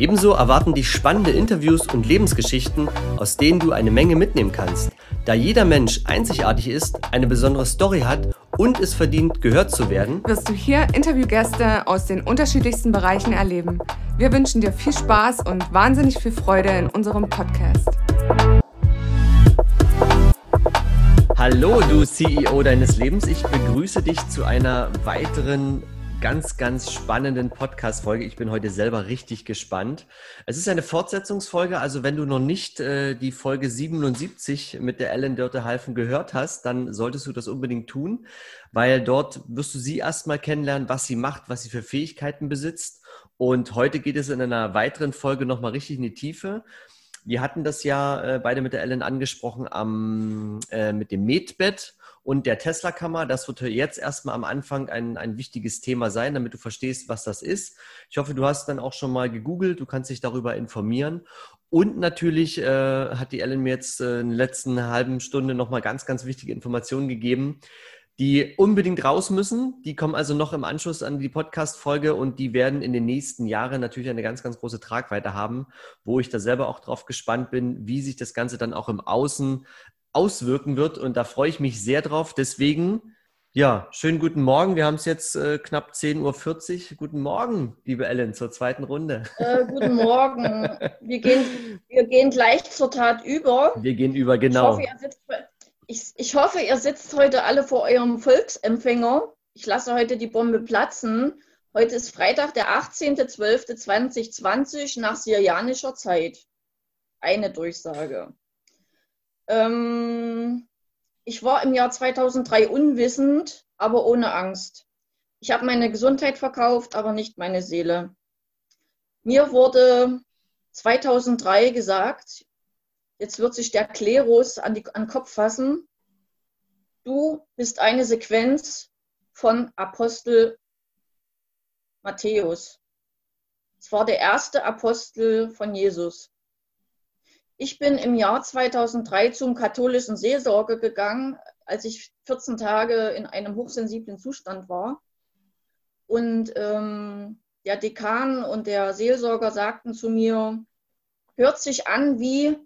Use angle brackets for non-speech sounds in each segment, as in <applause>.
Ebenso erwarten dich spannende Interviews und Lebensgeschichten, aus denen du eine Menge mitnehmen kannst. Da jeder Mensch einzigartig ist, eine besondere Story hat und es verdient, gehört zu werden, wirst du hier Interviewgäste aus den unterschiedlichsten Bereichen erleben. Wir wünschen dir viel Spaß und wahnsinnig viel Freude in unserem Podcast. Hallo, du CEO deines Lebens. Ich begrüße dich zu einer weiteren ganz, ganz spannenden Podcast-Folge. Ich bin heute selber richtig gespannt. Es ist eine Fortsetzungsfolge, also wenn du noch nicht äh, die Folge 77 mit der Ellen Dörte-Halfen gehört hast, dann solltest du das unbedingt tun, weil dort wirst du sie erstmal kennenlernen, was sie macht, was sie für Fähigkeiten besitzt. Und heute geht es in einer weiteren Folge nochmal richtig in die Tiefe. Wir hatten das ja äh, beide mit der Ellen angesprochen am, äh, mit dem Medbett und der Tesla-Kammer. Das wird jetzt erstmal am Anfang ein, ein wichtiges Thema sein, damit du verstehst, was das ist. Ich hoffe, du hast dann auch schon mal gegoogelt, du kannst dich darüber informieren. Und natürlich äh, hat die Ellen mir jetzt äh, in der letzten halben Stunde nochmal ganz, ganz wichtige Informationen gegeben, die unbedingt raus müssen. Die kommen also noch im Anschluss an die Podcast-Folge und die werden in den nächsten Jahren natürlich eine ganz, ganz große Tragweite haben, wo ich da selber auch drauf gespannt bin, wie sich das Ganze dann auch im Außen auswirken wird. Und da freue ich mich sehr drauf. Deswegen, ja, schönen guten Morgen. Wir haben es jetzt äh, knapp 10.40 Uhr. Guten Morgen, liebe Ellen, zur zweiten Runde. Äh, guten Morgen. Wir gehen, wir gehen gleich zur Tat über. Wir gehen über, genau. Ich hoffe, sitzt, ich, ich hoffe, ihr sitzt heute alle vor eurem Volksempfänger. Ich lasse heute die Bombe platzen. Heute ist Freitag, der 18.12.2020 nach syrianischer Zeit. Eine Durchsage. Ähm, ich war im Jahr 2003 unwissend, aber ohne Angst. Ich habe meine Gesundheit verkauft, aber nicht meine Seele. Mir wurde 2003 gesagt, jetzt wird sich der Klerus an, die, an den Kopf fassen, du bist eine Sequenz von Apostel Matthäus. Es war der erste Apostel von Jesus. Ich bin im Jahr 2003 zum katholischen Seelsorge gegangen, als ich 14 Tage in einem hochsensiblen Zustand war. Und ähm, der Dekan und der Seelsorger sagten zu mir, hört sich an wie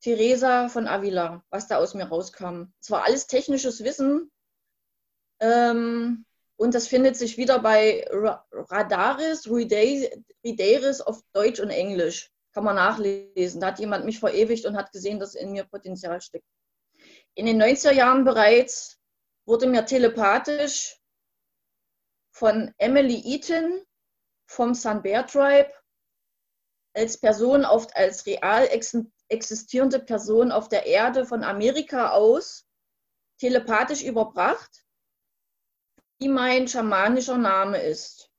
Teresa von Avila, was da aus mir rauskam. Es war alles technisches Wissen. Ähm, und das findet sich wieder bei Radaris, Rideris auf Deutsch und Englisch kann man nachlesen. Da hat jemand mich verewigt und hat gesehen, dass in mir Potenzial steckt. In den 90er Jahren bereits wurde mir telepathisch von Emily Eaton vom Sun Bear Tribe als Person, oft als real existierende Person auf der Erde von Amerika aus telepathisch überbracht, wie mein schamanischer Name ist.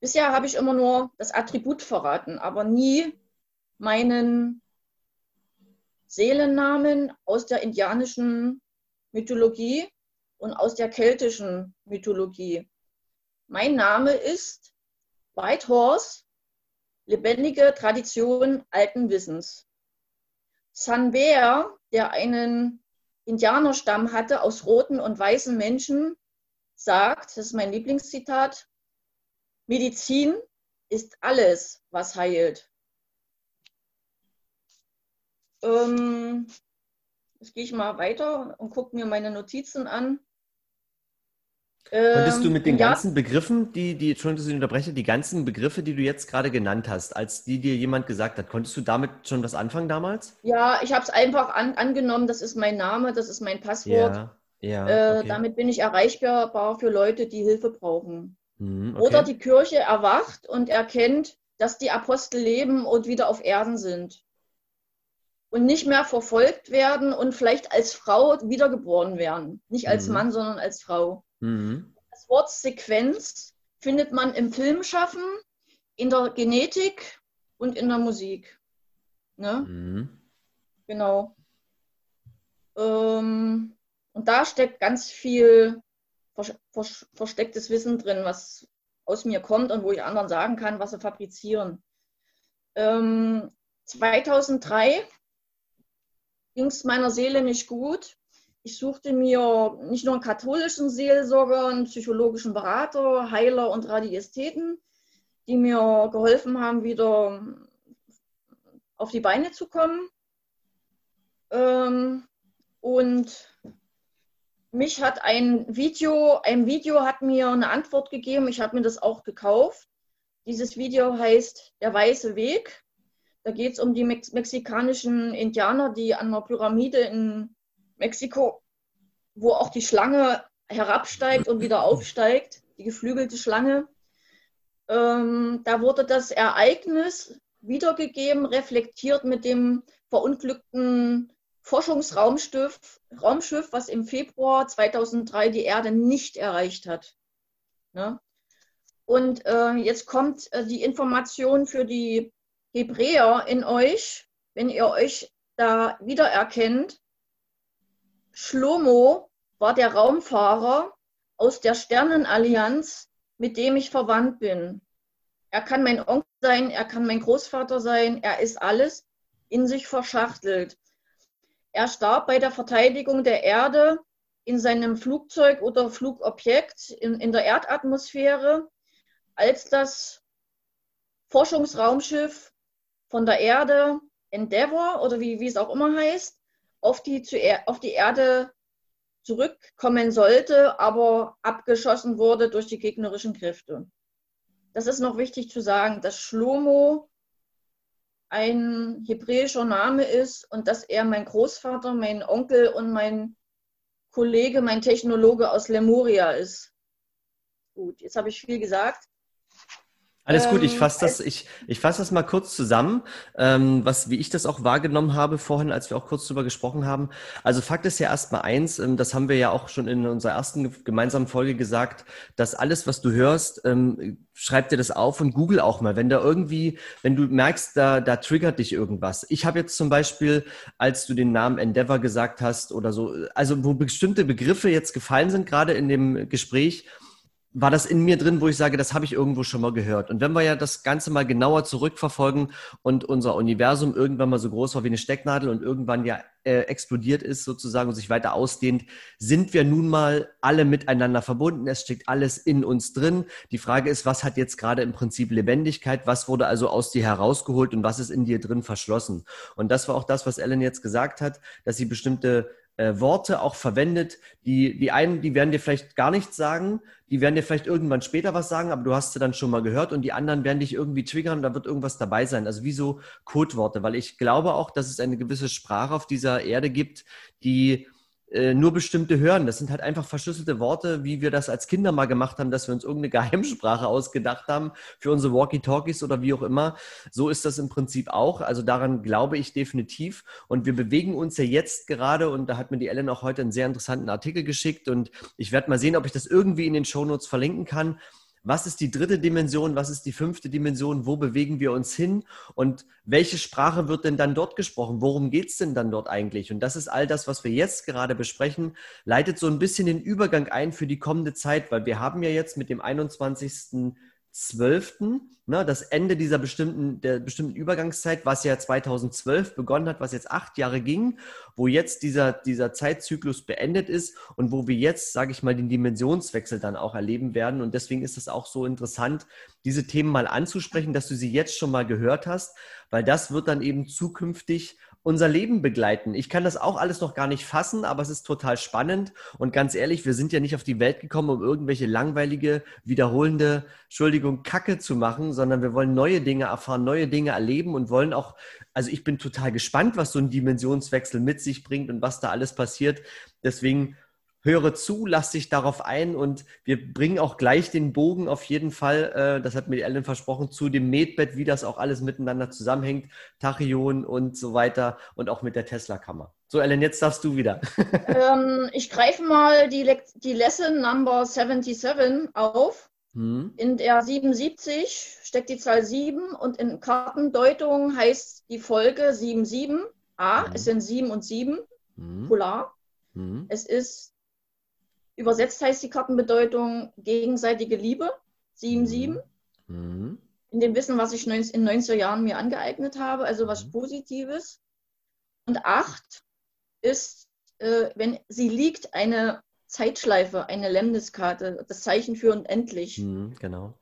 Bisher habe ich immer nur das Attribut verraten, aber nie meinen Seelennamen aus der indianischen Mythologie und aus der keltischen Mythologie. Mein Name ist White Horse, lebendige Tradition alten Wissens. San Bear, der einen Indianerstamm hatte aus roten und weißen Menschen, sagt, das ist mein Lieblingszitat, Medizin ist alles, was heilt. Ähm, jetzt gehe ich mal weiter und gucke mir meine Notizen an. Konntest du mit den ähm, ja. ganzen Begriffen, die, die, Entschuldigung, dass ich unterbreche, die ganzen Begriffe, die du jetzt gerade genannt hast, als die dir jemand gesagt hat, konntest du damit schon was anfangen damals? Ja, ich habe es einfach an, angenommen, das ist mein Name, das ist mein Passwort. Ja, ja, äh, okay. damit bin ich erreichbar für Leute, die Hilfe brauchen. Mhm, okay. Oder die Kirche erwacht und erkennt, dass die Apostel leben und wieder auf Erden sind und nicht mehr verfolgt werden und vielleicht als Frau wiedergeboren werden. Nicht als mhm. Mann, sondern als Frau. Mhm. Das Wort Sequenz findet man im Filmschaffen, in der Genetik und in der Musik. Ne? Mhm. Genau. Ähm, und da steckt ganz viel verstecktes Wissen drin, was aus mir kommt und wo ich anderen sagen kann, was sie fabrizieren. Ähm, 2003 ging es meiner Seele nicht gut. Ich suchte mir nicht nur einen katholischen Seelsorger, einen psychologischen Berater, Heiler und Radiästheten, die mir geholfen haben, wieder auf die Beine zu kommen. Ähm, und mich hat ein Video, ein Video hat mir eine Antwort gegeben. Ich habe mir das auch gekauft. Dieses Video heißt Der weiße Weg. Da geht es um die Mex mexikanischen Indianer, die an einer Pyramide in Mexiko, wo auch die Schlange herabsteigt und wieder aufsteigt, die geflügelte Schlange. Ähm, da wurde das Ereignis wiedergegeben, reflektiert mit dem verunglückten Forschungsraumschiff, Raumschiff, was im Februar 2003 die Erde nicht erreicht hat. Ne? Und äh, jetzt kommt äh, die Information für die Hebräer in euch, wenn ihr euch da wiedererkennt. Schlomo war der Raumfahrer aus der Sternenallianz, mit dem ich verwandt bin. Er kann mein Onkel sein, er kann mein Großvater sein, er ist alles in sich verschachtelt. Er starb bei der Verteidigung der Erde in seinem Flugzeug oder Flugobjekt in, in der Erdatmosphäre, als das Forschungsraumschiff von der Erde Endeavour oder wie, wie es auch immer heißt, auf die, zu, auf die Erde zurückkommen sollte, aber abgeschossen wurde durch die gegnerischen Kräfte. Das ist noch wichtig zu sagen, dass Shlomo ein hebräischer Name ist und dass er mein Großvater, mein Onkel und mein Kollege, mein Technologe aus Lemuria ist. Gut, jetzt habe ich viel gesagt. Alles gut, ich ähm, fasse das, ich, ich fasse das mal kurz zusammen, ähm, was, wie ich das auch wahrgenommen habe vorhin, als wir auch kurz drüber gesprochen haben. Also Fakt ist ja erstmal eins, ähm, das haben wir ja auch schon in unserer ersten gemeinsamen Folge gesagt, dass alles, was du hörst, ähm, schreib dir das auf und google auch mal, wenn da irgendwie, wenn du merkst, da, da triggert dich irgendwas. Ich habe jetzt zum Beispiel, als du den Namen Endeavor gesagt hast oder so, also wo bestimmte Begriffe jetzt gefallen sind, gerade in dem Gespräch, war das in mir drin, wo ich sage, das habe ich irgendwo schon mal gehört. Und wenn wir ja das Ganze mal genauer zurückverfolgen und unser Universum irgendwann mal so groß war wie eine Stecknadel und irgendwann ja äh, explodiert ist sozusagen und sich weiter ausdehnt, sind wir nun mal alle miteinander verbunden. Es steckt alles in uns drin. Die Frage ist, was hat jetzt gerade im Prinzip Lebendigkeit? Was wurde also aus dir herausgeholt und was ist in dir drin verschlossen? Und das war auch das, was Ellen jetzt gesagt hat, dass sie bestimmte äh, Worte auch verwendet, die, die einen, die werden dir vielleicht gar nichts sagen, die werden dir vielleicht irgendwann später was sagen, aber du hast sie dann schon mal gehört und die anderen werden dich irgendwie triggern, da wird irgendwas dabei sein. Also wie so Codeworte, weil ich glaube auch, dass es eine gewisse Sprache auf dieser Erde gibt, die nur bestimmte hören. Das sind halt einfach verschlüsselte Worte, wie wir das als Kinder mal gemacht haben, dass wir uns irgendeine <laughs> Geheimsprache ausgedacht haben für unsere Walkie-Talkies oder wie auch immer. So ist das im Prinzip auch. Also daran glaube ich definitiv. Und wir bewegen uns ja jetzt gerade, und da hat mir die Ellen auch heute einen sehr interessanten Artikel geschickt und ich werde mal sehen, ob ich das irgendwie in den Shownotes verlinken kann was ist die dritte Dimension, was ist die fünfte Dimension, wo bewegen wir uns hin und welche Sprache wird denn dann dort gesprochen, worum geht es denn dann dort eigentlich? Und das ist all das, was wir jetzt gerade besprechen, leitet so ein bisschen den Übergang ein für die kommende Zeit, weil wir haben ja jetzt mit dem 21. 12., ne, das Ende dieser bestimmten, der bestimmten Übergangszeit, was ja 2012 begonnen hat, was jetzt acht Jahre ging, wo jetzt dieser, dieser Zeitzyklus beendet ist und wo wir jetzt, sage ich mal, den Dimensionswechsel dann auch erleben werden. Und deswegen ist es auch so interessant, diese Themen mal anzusprechen, dass du sie jetzt schon mal gehört hast, weil das wird dann eben zukünftig unser Leben begleiten. Ich kann das auch alles noch gar nicht fassen, aber es ist total spannend. Und ganz ehrlich, wir sind ja nicht auf die Welt gekommen, um irgendwelche langweilige, wiederholende, Entschuldigung, Kacke zu machen, sondern wir wollen neue Dinge erfahren, neue Dinge erleben und wollen auch, also ich bin total gespannt, was so ein Dimensionswechsel mit sich bringt und was da alles passiert. Deswegen höre zu, lass dich darauf ein und wir bringen auch gleich den Bogen auf jeden Fall, äh, das hat mir Ellen versprochen, zu dem Medbett, wie das auch alles miteinander zusammenhängt, Tachyon und so weiter und auch mit der Tesla-Kammer. So, Ellen, jetzt darfst du wieder. <laughs> ähm, ich greife mal die, Le die Lesson Number 77 auf. Hm. In der 77 steckt die Zahl 7 und in Kartendeutung heißt die Folge 77. A, hm. es sind 7 und 7, hm. polar. Hm. Es ist Übersetzt heißt die Kartenbedeutung gegenseitige Liebe, 7-7. Mhm. In dem Wissen, was ich in den 90er Jahren mir angeeignet habe, also was mhm. Positives. Und 8 ist, äh, wenn sie liegt, eine Zeitschleife, eine Lemniskarte, das Zeichen für unendlich. Mhm, genau.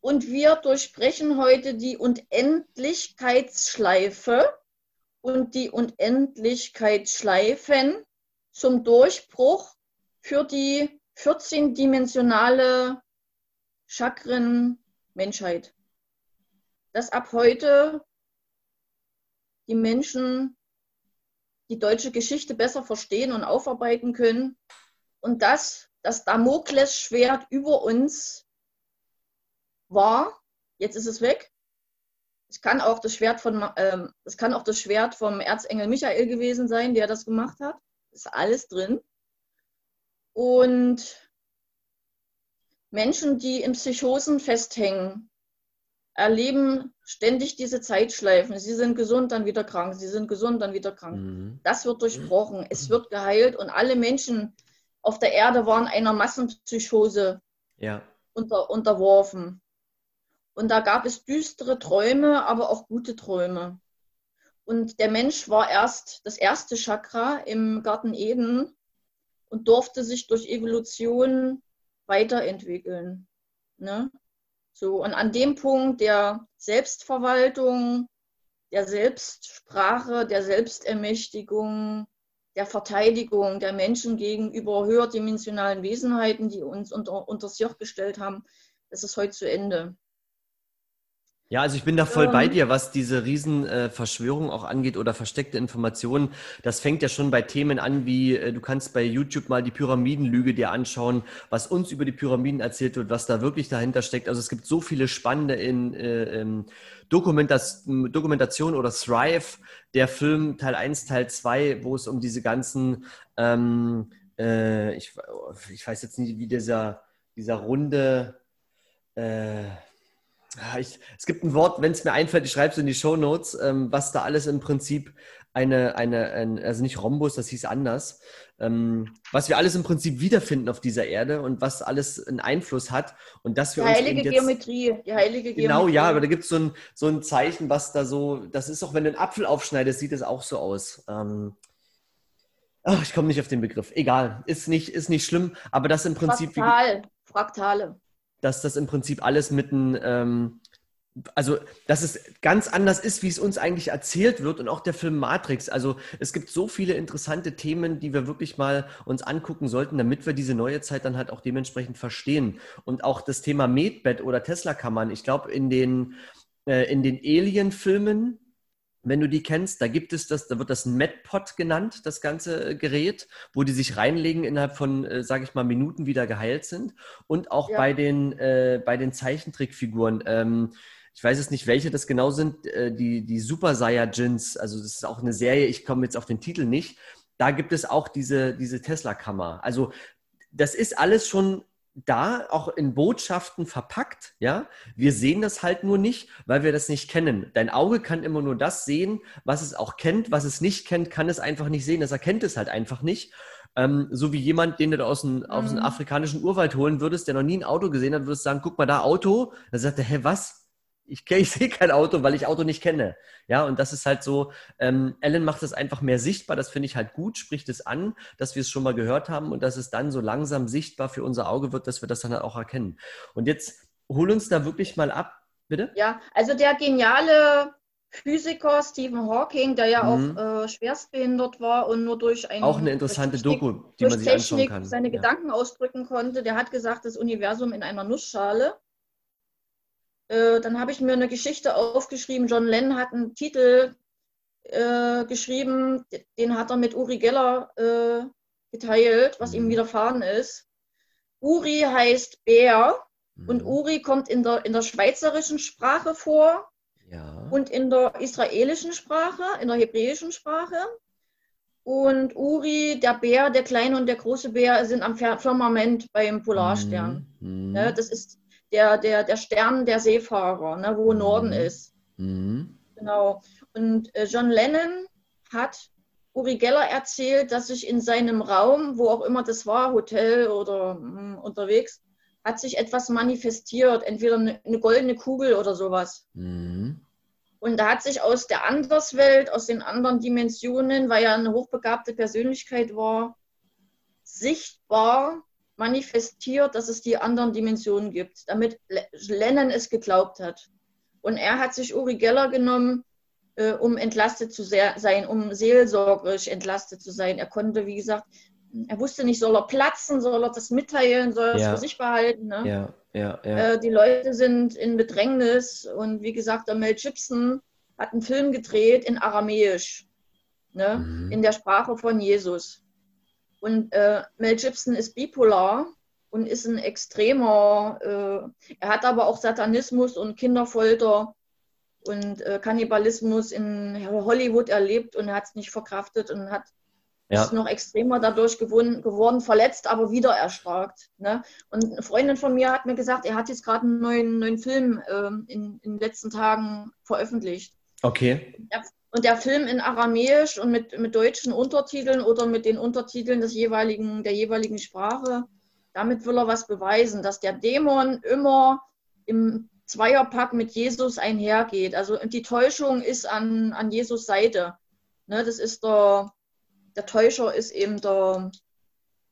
Und wir durchbrechen heute die Unendlichkeitsschleife und die Unendlichkeitsschleifen zum Durchbruch für die 14-dimensionale Chakren-Menschheit. Dass ab heute die Menschen die deutsche Geschichte besser verstehen und aufarbeiten können und dass das Damoklesschwert über uns war, jetzt ist es weg. Es kann auch das Schwert von, ähm, es kann auch das Schwert vom Erzengel Michael gewesen sein, der das gemacht hat. Ist alles drin. Und Menschen, die in Psychosen festhängen, erleben ständig diese Zeitschleifen. Sie sind gesund, dann wieder krank. Sie sind gesund, dann wieder krank. Mhm. Das wird durchbrochen. Es wird geheilt und alle Menschen auf der Erde waren einer Massenpsychose ja. unter, unterworfen. Und da gab es düstere Träume, aber auch gute Träume. Und der Mensch war erst das erste Chakra im Garten Eden und durfte sich durch Evolution weiterentwickeln. Ne? So, und an dem Punkt der Selbstverwaltung, der Selbstsprache, der Selbstermächtigung, der Verteidigung der Menschen gegenüber höherdimensionalen Wesenheiten, die uns unter, unter das Joch gestellt haben, das ist heute zu Ende. Ja, also ich bin da voll ähm, bei dir, was diese Riesenverschwörung äh, auch angeht oder versteckte Informationen. Das fängt ja schon bei Themen an, wie äh, du kannst bei YouTube mal die Pyramidenlüge dir anschauen, was uns über die Pyramiden erzählt wird, was da wirklich dahinter steckt. Also es gibt so viele spannende in, äh, Dokumentas Dokumentation oder Thrive, der Film Teil 1, Teil 2, wo es um diese ganzen, ähm, äh, ich, ich weiß jetzt nicht, wie dieser, dieser runde, äh, ich, es gibt ein Wort, wenn es mir einfällt, ich schreibe es in die Show Notes, ähm, was da alles im Prinzip eine, eine, ein, also nicht Rhombus, das hieß anders, ähm, was wir alles im Prinzip wiederfinden auf dieser Erde und was alles einen Einfluss hat und dass wir die heilige jetzt, Geometrie, die heilige Geometrie. Genau, ja, aber da gibt es so ein, so ein Zeichen, was da so, das ist auch, wenn du einen Apfel aufschneidest, sieht es auch so aus. Ähm, ach, ich komme nicht auf den Begriff. Egal, ist nicht, ist nicht schlimm, aber das im Prinzip. Fraktal, Fraktale dass das im Prinzip alles mit einem, ähm, also dass es ganz anders ist, wie es uns eigentlich erzählt wird und auch der Film Matrix. Also es gibt so viele interessante Themen, die wir wirklich mal uns angucken sollten, damit wir diese neue Zeit dann halt auch dementsprechend verstehen. Und auch das Thema Medbed oder Tesla-Kammern. Ich glaube, in den, äh, in den Alien-Filmen, wenn du die kennst, da gibt es das, da wird das MedPod genannt, das ganze äh, Gerät, wo die sich reinlegen, innerhalb von, äh, sage ich mal, Minuten wieder geheilt sind. Und auch ja. bei den, äh, bei den Zeichentrickfiguren. Ähm, ich weiß jetzt nicht, welche das genau sind, äh, die, die Super Saiyajins, also das ist auch eine Serie, ich komme jetzt auf den Titel nicht. Da gibt es auch diese, diese Tesla-Kammer. Also das ist alles schon da auch in Botschaften verpackt, ja. Wir sehen das halt nur nicht, weil wir das nicht kennen. Dein Auge kann immer nur das sehen, was es auch kennt. Was es nicht kennt, kann es einfach nicht sehen. Das erkennt es halt einfach nicht. Ähm, so wie jemand, den du aus dem, mhm. aus dem afrikanischen Urwald holen würdest, der noch nie ein Auto gesehen hat, würdest sagen, guck mal da, Auto. Dann sagt er, hä, was? Ich, <laughs> ich sehe kein Auto, weil ich Auto nicht kenne. Ja, und das ist halt so, ähm, Ellen macht es einfach mehr sichtbar, das finde ich halt gut, spricht es an, dass wir es schon mal gehört haben und dass es dann so langsam sichtbar für unser Auge wird, dass wir das dann halt auch erkennen. Und jetzt hol uns da wirklich mal ab, bitte. Ja, also der geniale Physiker Stephen Hawking, der ja mhm. auch äh, schwerstbehindert war und nur durch ein auch eine interessante Technik, Doku, die man sich Technik anschauen kann. seine ja. Gedanken ausdrücken konnte. Der hat gesagt, das Universum in einer Nussschale. Äh, dann habe ich mir eine Geschichte aufgeschrieben. John Lennon hat einen Titel äh, geschrieben, den hat er mit Uri Geller äh, geteilt, was mhm. ihm widerfahren ist. Uri heißt Bär mhm. und Uri kommt in der, in der schweizerischen Sprache vor ja. und in der israelischen Sprache, in der hebräischen Sprache. Und Uri, der Bär, der kleine und der große Bär sind am Firmament beim Polarstern. Mhm. Ja, das ist der, der, der Stern der Seefahrer, ne, wo mhm. Norden ist. Mhm. Genau. Und äh, John Lennon hat Uri Geller erzählt, dass sich in seinem Raum, wo auch immer das war, Hotel oder mh, hm, unterwegs, hat sich etwas manifestiert, entweder eine, eine goldene Kugel oder sowas. Mhm. Und da hat sich aus der Anderswelt, aus den anderen Dimensionen, weil er eine hochbegabte Persönlichkeit war, sichtbar manifestiert, dass es die anderen Dimensionen gibt, damit Lennon es geglaubt hat. Und er hat sich Uri Geller genommen, äh, um entlastet zu sein, um seelsorgerisch entlastet zu sein. Er konnte, wie gesagt, er wusste nicht, soll er platzen, soll er das mitteilen, soll er es für sich behalten. Ne? Ja, ja, ja. Äh, die Leute sind in Bedrängnis und wie gesagt, der Mel Gibson hat einen Film gedreht in Aramäisch, ne? Mhm. in der Sprache von Jesus. Und äh, Mel Gibson ist bipolar und ist ein extremer, äh, er hat aber auch Satanismus und Kinderfolter und äh, Kannibalismus in Hollywood erlebt und er hat es nicht verkraftet und hat ja. ist noch extremer dadurch geworden, geworden verletzt, aber wieder erstarkt. Ne? Und eine Freundin von mir hat mir gesagt, er hat jetzt gerade einen neuen, neuen Film äh, in, in den letzten Tagen veröffentlicht. Okay. Und der Film in Aramäisch und mit, mit deutschen Untertiteln oder mit den Untertiteln des jeweiligen, der jeweiligen Sprache, damit will er was beweisen, dass der Dämon immer im Zweierpack mit Jesus einhergeht. Also die Täuschung ist an, an Jesus Seite. Ne, das ist der, der Täuscher ist eben der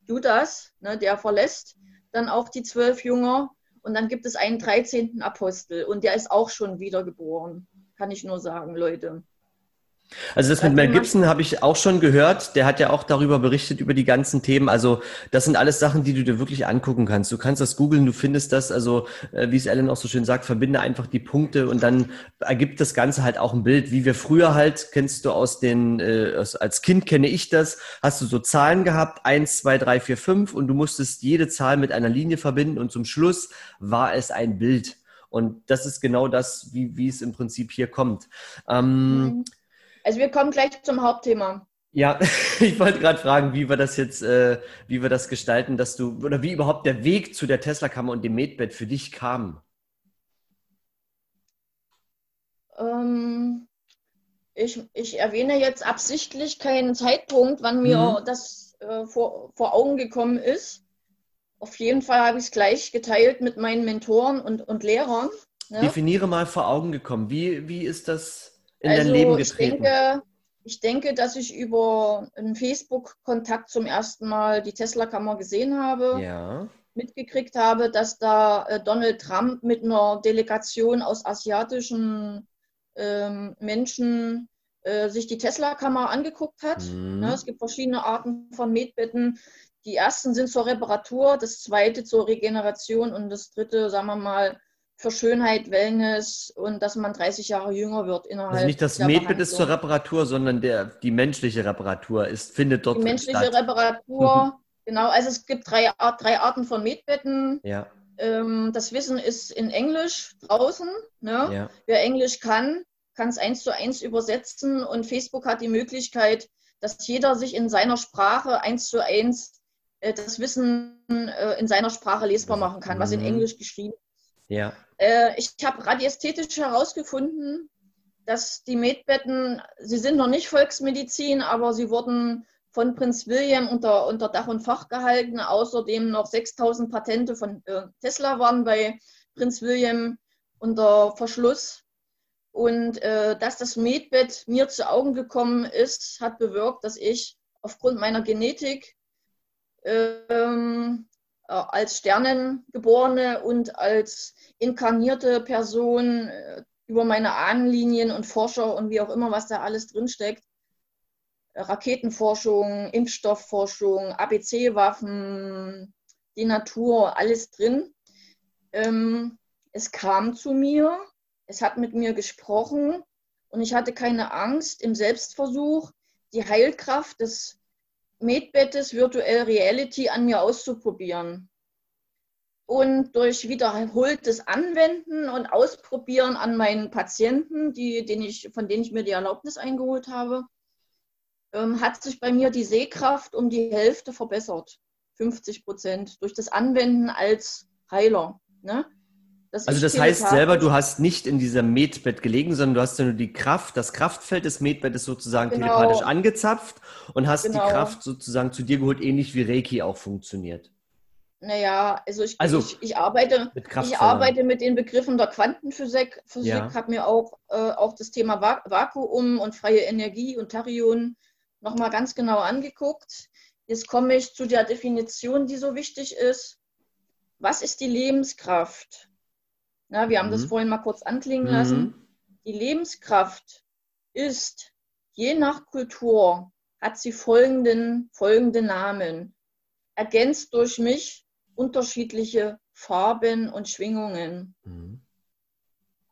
Judas, ne, der verlässt dann auch die zwölf Jünger. Und dann gibt es einen 13. Apostel und der ist auch schon wiedergeboren. Kann ich nur sagen, Leute. Also das mit Mel Gibson habe ich auch schon gehört. Der hat ja auch darüber berichtet, über die ganzen Themen. Also das sind alles Sachen, die du dir wirklich angucken kannst. Du kannst das googeln, du findest das. Also äh, wie es Ellen auch so schön sagt, verbinde einfach die Punkte und dann ergibt das Ganze halt auch ein Bild. Wie wir früher halt, kennst du aus den, äh, als Kind kenne ich das, hast du so Zahlen gehabt, eins, zwei, drei, vier, fünf und du musstest jede Zahl mit einer Linie verbinden und zum Schluss war es ein Bild. Und das ist genau das, wie, wie es im Prinzip hier kommt. Ähm, mhm also wir kommen gleich zum Hauptthema. Ja, <laughs> ich wollte gerade fragen, wie wir das jetzt, äh, wie wir das gestalten, dass du, oder wie überhaupt der Weg zu der Tesla-Kammer und dem Medbed für dich kam. Ähm, ich, ich erwähne jetzt absichtlich keinen Zeitpunkt, wann mir mhm. das äh, vor, vor Augen gekommen ist. Auf jeden Fall habe ich es gleich geteilt mit meinen Mentoren und, und Lehrern. Ne? Definiere mal vor Augen gekommen. Wie, wie ist das in also, dein Leben getreten? Ich denke, ich denke, dass ich über einen Facebook-Kontakt zum ersten Mal die Tesla-Kammer gesehen habe. Ja. Mitgekriegt habe, dass da äh, Donald Trump mit einer Delegation aus asiatischen ähm, Menschen äh, sich die Tesla-Kammer angeguckt hat. Mhm. Ne, es gibt verschiedene Arten von Medbetten. Die ersten sind zur Reparatur, das zweite zur Regeneration und das dritte, sagen wir mal, für Schönheit, Wellness und dass man 30 Jahre jünger wird innerhalb. Also nicht das Medbit ist zur Reparatur, sondern der, die menschliche Reparatur ist, findet dort statt. Die menschliche statt. Reparatur, <laughs> genau. Also es gibt drei, drei Arten von Medbetten. Ja. Ähm, das Wissen ist in Englisch draußen. Ne? Ja. Wer Englisch kann, kann es eins zu eins übersetzen und Facebook hat die Möglichkeit, dass jeder sich in seiner Sprache eins zu eins das Wissen äh, in seiner Sprache lesbar machen kann, was in mhm. Englisch geschrieben ist. Ja. Äh, ich habe radiästhetisch herausgefunden, dass die Medbetten, sie sind noch nicht Volksmedizin, aber sie wurden von Prinz William unter, unter Dach und Fach gehalten. Außerdem noch 6000 Patente von äh, Tesla waren bei Prinz William unter Verschluss. Und äh, dass das Medbett mir zu Augen gekommen ist, hat bewirkt, dass ich aufgrund meiner Genetik ähm, äh, als Sternengeborene und als inkarnierte Person äh, über meine Ahnenlinien und Forscher und wie auch immer, was da alles drinsteckt. Raketenforschung, Impfstoffforschung, ABC-Waffen, die Natur, alles drin. Ähm, es kam zu mir, es hat mit mir gesprochen und ich hatte keine Angst im Selbstversuch, die Heilkraft des Medbettes Virtual Reality an mir auszuprobieren. Und durch wiederholtes Anwenden und Ausprobieren an meinen Patienten, die, den ich, von denen ich mir die Erlaubnis eingeholt habe, ähm, hat sich bei mir die Sehkraft um die Hälfte verbessert. 50 Prozent durch das Anwenden als Heiler. Ne? Also das heißt selber, du hast nicht in dieser Medbett gelegen, sondern du hast ja nur die Kraft, das Kraftfeld des Medbettes sozusagen genau. telepathisch angezapft und hast genau. die Kraft sozusagen zu dir geholt, ähnlich wie Reiki auch funktioniert. Naja, also ich, also ich, ich arbeite, mit ich arbeite mit den Begriffen der Quantenphysik. Physik ja. habe mir auch, äh, auch das Thema Vakuum und freie Energie und Tachyon nochmal ganz genau angeguckt. Jetzt komme ich zu der Definition, die so wichtig ist. Was ist die Lebenskraft? Na, wir haben mhm. das vorhin mal kurz anklingen lassen. Mhm. Die Lebenskraft ist je nach Kultur hat sie folgenden, folgende Namen. Ergänzt durch mich unterschiedliche Farben und Schwingungen. Mhm.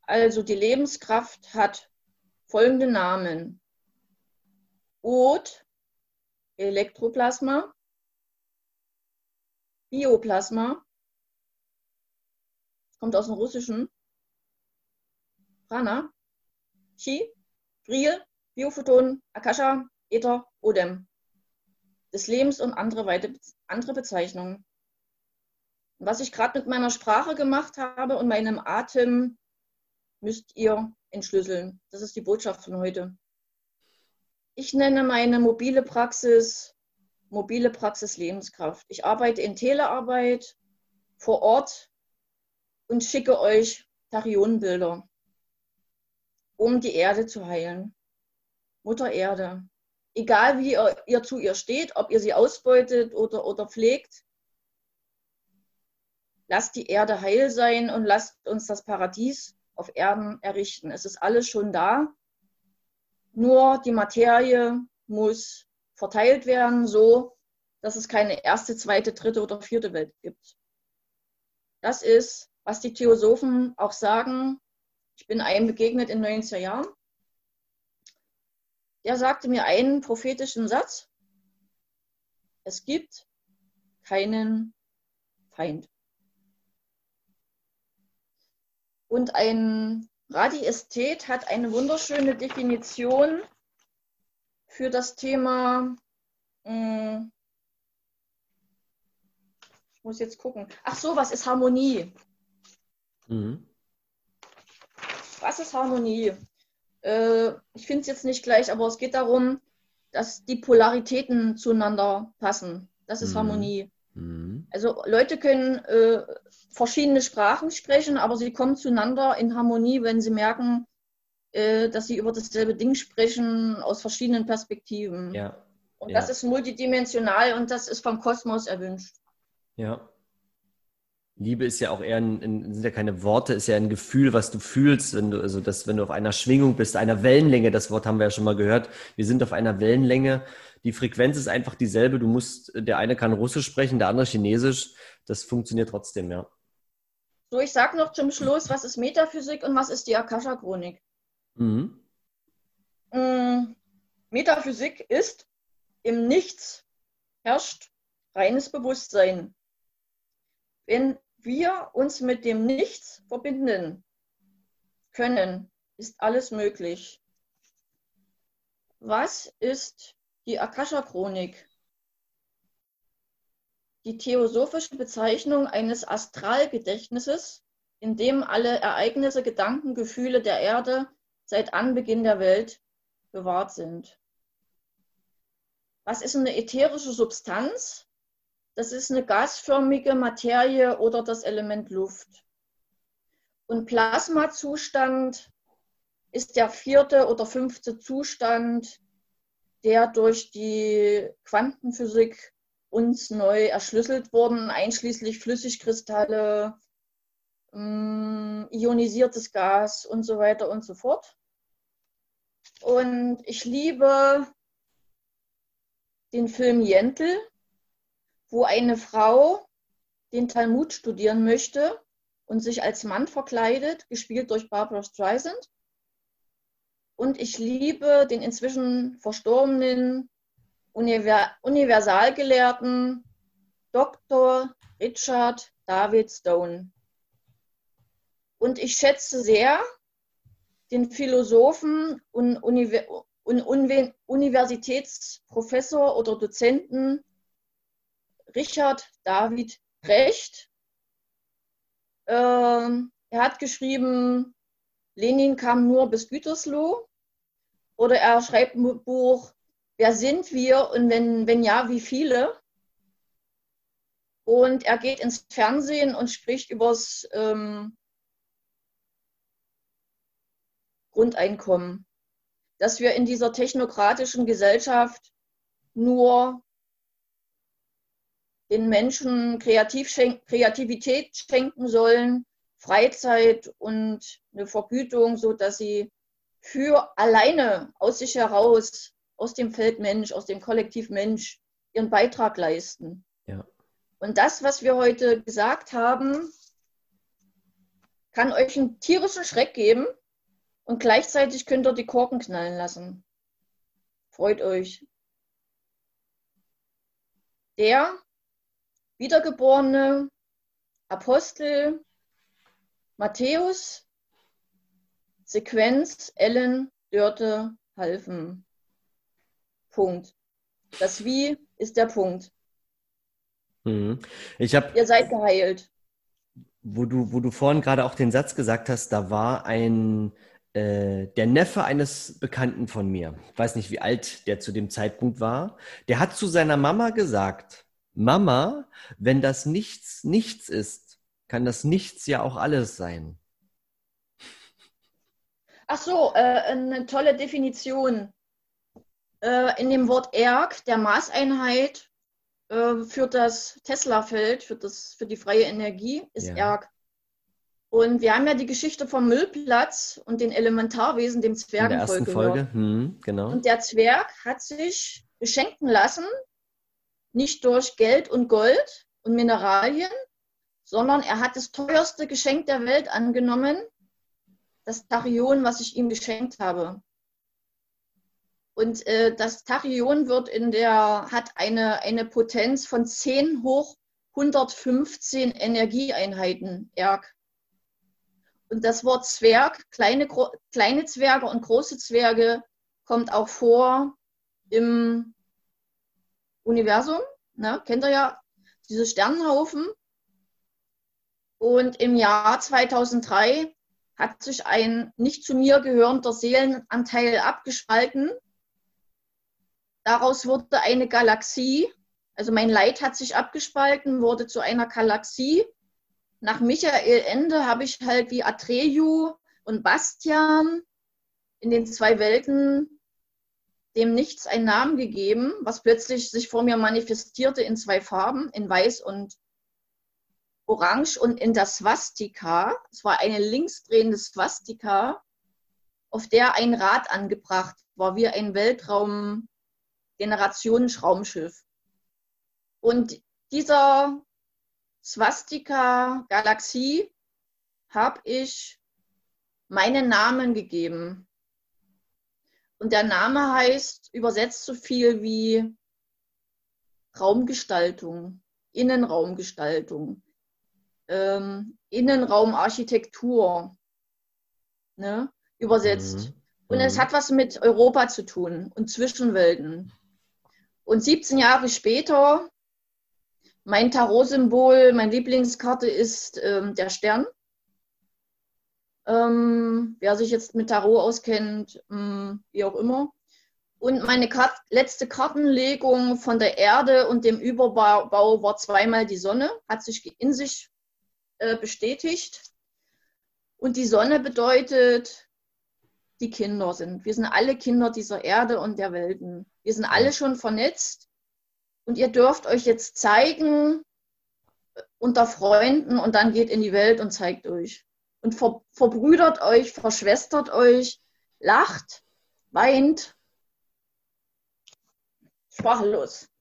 Also die Lebenskraft hat folgende Namen. Ot, Elektroplasma, Bioplasma, kommt aus dem Russischen, Prana, Chi, Briel, Biophoton, Akasha, Ether, Odem. Des Lebens und andere, weitere, andere Bezeichnungen. Was ich gerade mit meiner Sprache gemacht habe und meinem Atem, müsst ihr entschlüsseln. Das ist die Botschaft von heute. Ich nenne meine mobile Praxis mobile Praxis Lebenskraft. Ich arbeite in Telearbeit vor Ort und schicke euch Tachyonbilder, um die Erde zu heilen. Mutter Erde. Egal wie ihr, ihr zu ihr steht, ob ihr sie ausbeutet oder, oder pflegt, lasst die Erde heil sein und lasst uns das Paradies auf Erden errichten. Es ist alles schon da. Nur die Materie muss verteilt werden, so dass es keine erste, zweite, dritte oder vierte Welt gibt. Das ist, was die Theosophen auch sagen. Ich bin einem begegnet in 90er Jahren. Der sagte mir einen prophetischen Satz. Es gibt keinen Feind. Und ein Radiästhet hat eine wunderschöne Definition für das Thema, hm, ich muss jetzt gucken. Ach so, was ist Harmonie? Mhm. Was ist Harmonie? Äh, ich finde es jetzt nicht gleich, aber es geht darum, dass die Polaritäten zueinander passen. Das ist mhm. Harmonie. Mhm. Also Leute können äh, verschiedene Sprachen sprechen, aber sie kommen zueinander in Harmonie, wenn sie merken, äh, dass sie über dasselbe Ding sprechen aus verschiedenen Perspektiven. Ja. Und ja. das ist multidimensional und das ist vom Kosmos erwünscht. Ja. Liebe ist ja auch eher ein, ein, sind ja keine Worte, ist ja ein Gefühl, was du fühlst, wenn du, also das, wenn du auf einer Schwingung bist, einer Wellenlänge, das Wort haben wir ja schon mal gehört. Wir sind auf einer Wellenlänge. Die Frequenz ist einfach dieselbe. Du musst, der eine kann Russisch sprechen, der andere Chinesisch. Das funktioniert trotzdem, ja. So, ich sag noch zum Schluss, was ist Metaphysik und was ist die Akasha-Chronik? Mhm. Mm, Metaphysik ist, im Nichts herrscht reines Bewusstsein. Wenn wir uns mit dem Nichts verbinden können, ist alles möglich. Was ist die Akasha-Chronik? Die theosophische Bezeichnung eines Astralgedächtnisses, in dem alle Ereignisse, Gedanken, Gefühle der Erde seit Anbeginn der Welt bewahrt sind. Was ist eine ätherische Substanz? Das ist eine gasförmige Materie oder das Element Luft. Und Plasmazustand ist der vierte oder fünfte Zustand, der durch die Quantenphysik uns neu erschlüsselt wurden, einschließlich Flüssigkristalle, mm, ionisiertes Gas und so weiter und so fort. Und ich liebe den Film Jentel wo eine Frau den Talmud studieren möchte und sich als Mann verkleidet, gespielt durch Barbara Streisand. Und ich liebe den inzwischen verstorbenen Universalgelehrten Dr. Richard David Stone. Und ich schätze sehr den Philosophen und Universitätsprofessor oder Dozenten Richard David Brecht. Ähm, er hat geschrieben, Lenin kam nur bis Gütersloh. Oder er schreibt ein Buch, wer sind wir und wenn, wenn ja, wie viele? Und er geht ins Fernsehen und spricht übers ähm, Grundeinkommen. Dass wir in dieser technokratischen Gesellschaft nur den Menschen Kreativ schenk Kreativität schenken sollen, Freizeit und eine Vergütung, sodass sie für alleine aus sich heraus, aus dem Feld Mensch, aus dem Kollektiv Mensch, ihren Beitrag leisten. Ja. Und das, was wir heute gesagt haben, kann euch einen tierischen Schreck geben und gleichzeitig könnt ihr die Korken knallen lassen. Freut euch. Der wiedergeborene Apostel Matthäus, Sequenz, Ellen, Dörte, Halfen. Punkt. Das Wie ist der Punkt. Mhm. Ich hab, Ihr seid geheilt. Wo du, wo du vorhin gerade auch den Satz gesagt hast, da war ein äh, der Neffe eines Bekannten von mir, ich weiß nicht, wie alt der zu dem Zeitpunkt war, der hat zu seiner Mama gesagt, Mama, wenn das nichts nichts ist, kann das nichts ja auch alles sein. Ach so, äh, eine tolle Definition. Äh, in dem Wort Erg, der Maßeinheit, äh, für das Tesla-Feld, für, für die freie Energie, ist ja. Erg. Und wir haben ja die Geschichte vom Müllplatz und den Elementarwesen, dem Zwergenvolk. In der ersten Folge, hm, genau. Und der Zwerg hat sich beschenken lassen, nicht durch Geld und Gold und Mineralien, sondern er hat das teuerste Geschenk der Welt angenommen, das Tachyon, was ich ihm geschenkt habe. Und äh, das Tachyon wird in der, hat eine, eine Potenz von 10 hoch 115 Energieeinheiten Erg. Und das Wort Zwerg, kleine, kleine Zwerge und große Zwerge, kommt auch vor im Universum. Ne? Kennt ihr ja diese Sternenhaufen. Und im Jahr 2003 hat sich ein nicht zu mir gehörender Seelenanteil abgespalten Daraus wurde eine Galaxie. Also mein Leid hat sich abgespalten, wurde zu einer Galaxie. Nach Michael Ende habe ich halt wie Atreyu und Bastian in den zwei Welten dem Nichts einen Namen gegeben, was plötzlich sich vor mir manifestierte in zwei Farben, in Weiß und Orange und in der Swastika. Es war eine linksdrehende Swastika, auf der ein Rad angebracht war, wie ein Weltraum, Generationen-Schraumschiff. Und dieser Swastika-Galaxie habe ich meinen Namen gegeben. Und der Name heißt übersetzt so viel wie Raumgestaltung, Innenraumgestaltung, ähm, Innenraumarchitektur, ne, übersetzt. Mhm. Und es mhm. hat was mit Europa zu tun und Zwischenwelten. Und 17 Jahre später, mein Tarot-Symbol, meine Lieblingskarte ist ähm, der Stern. Ähm, wer sich jetzt mit Tarot auskennt, ähm, wie auch immer. Und meine Kart letzte Kartenlegung von der Erde und dem Überbau war zweimal die Sonne, hat sich in sich äh, bestätigt. Und die Sonne bedeutet, die Kinder sind. Wir sind alle Kinder dieser Erde und der Welten. Wir sind alle schon vernetzt und ihr dürft euch jetzt zeigen unter Freunden und dann geht in die Welt und zeigt euch. Und ver verbrüdert euch, verschwestert euch, lacht, weint, sprachlos.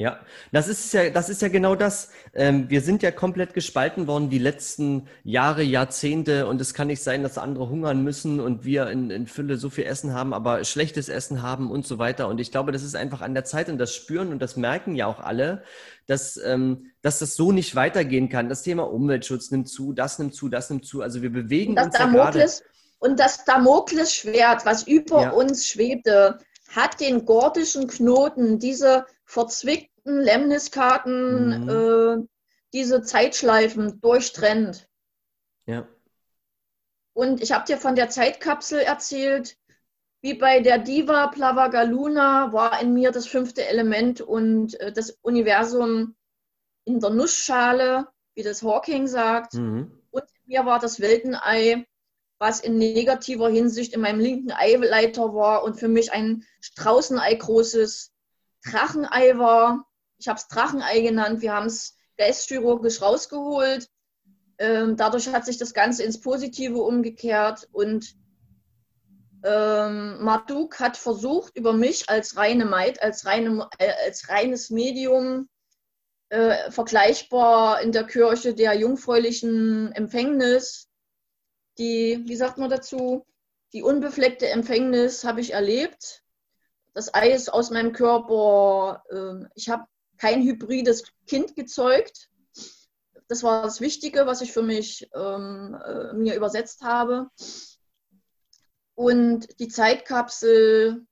Ja, das ist ja, das ist ja genau das. Ähm, wir sind ja komplett gespalten worden die letzten Jahre, Jahrzehnte und es kann nicht sein, dass andere hungern müssen und wir in, in Fülle so viel Essen haben, aber schlechtes Essen haben und so weiter. Und ich glaube, das ist einfach an der Zeit und das spüren und das merken ja auch alle, dass, ähm, dass das so nicht weitergehen kann. Das Thema Umweltschutz nimmt zu, das nimmt zu, das nimmt zu. Also wir bewegen das uns Damokles, ja Und das Damoklesschwert, was über ja. uns schwebte, hat den gordischen Knoten, diese verzwickten Lemniskarten, mhm. äh, diese Zeitschleifen durchtrennt. Ja. Und ich habe dir von der Zeitkapsel erzählt. Wie bei der Diva Plavagaluna war in mir das fünfte Element und äh, das Universum in der Nussschale, wie das Hawking sagt. Mhm. Und in mir war das Weltenei, was in negativer Hinsicht in meinem linken Eileiter war und für mich ein Straußenei großes Drachenei war. Ich habe es Drachenei genannt. Wir haben es geistchirurgisch rausgeholt. Ähm, dadurch hat sich das Ganze ins Positive umgekehrt und ähm, Marduk hat versucht, über mich als reine Maid, als, reine, äh, als reines Medium, äh, vergleichbar in der Kirche der jungfräulichen Empfängnis, die, wie sagt man dazu, die unbefleckte Empfängnis habe ich erlebt. Das Ei ist aus meinem Körper, äh, ich habe kein hybrides Kind gezeugt. Das war das Wichtige, was ich für mich ähm, äh, mir übersetzt habe. Und die Zeitkapsel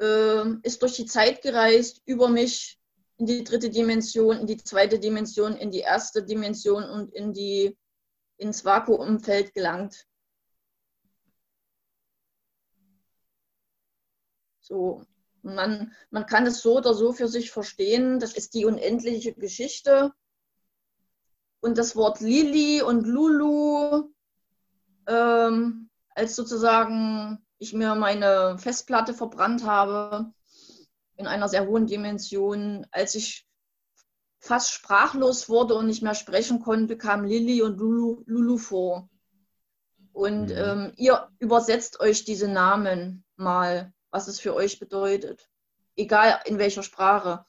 äh, ist durch die Zeit gereist, über mich in die dritte Dimension, in die zweite Dimension, in die erste Dimension und in die, ins Vakuumfeld gelangt. So, man, man kann es so oder so für sich verstehen. Das ist die unendliche Geschichte. Und das Wort Lili und Lulu, ähm, als sozusagen ich mir meine Festplatte verbrannt habe, in einer sehr hohen Dimension, als ich fast sprachlos wurde und nicht mehr sprechen konnte, kam Lili und Lulu, Lulu vor. Und mhm. ähm, ihr übersetzt euch diese Namen mal was es für euch bedeutet. Egal in welcher Sprache.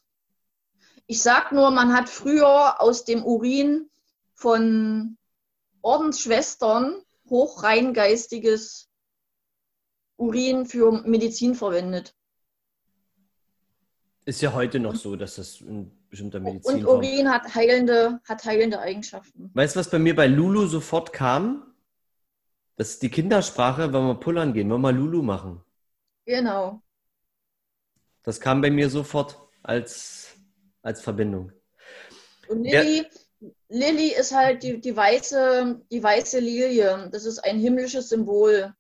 Ich sage nur, man hat früher aus dem Urin von Ordensschwestern hochreingeistiges Urin für Medizin verwendet. Ist ja heute noch so, dass das in bestimmter Medizin. Und Urin hat heilende, hat heilende Eigenschaften. Weißt du, was bei mir bei Lulu sofort kam? Das ist die Kindersprache, wenn wir pullern gehen, wenn wir Lulu machen. Genau. Das kam bei mir sofort als, als Verbindung. Und Lilly, ja. Lilly ist halt die, die, weiße, die weiße Lilie. Das ist ein himmlisches Symbol.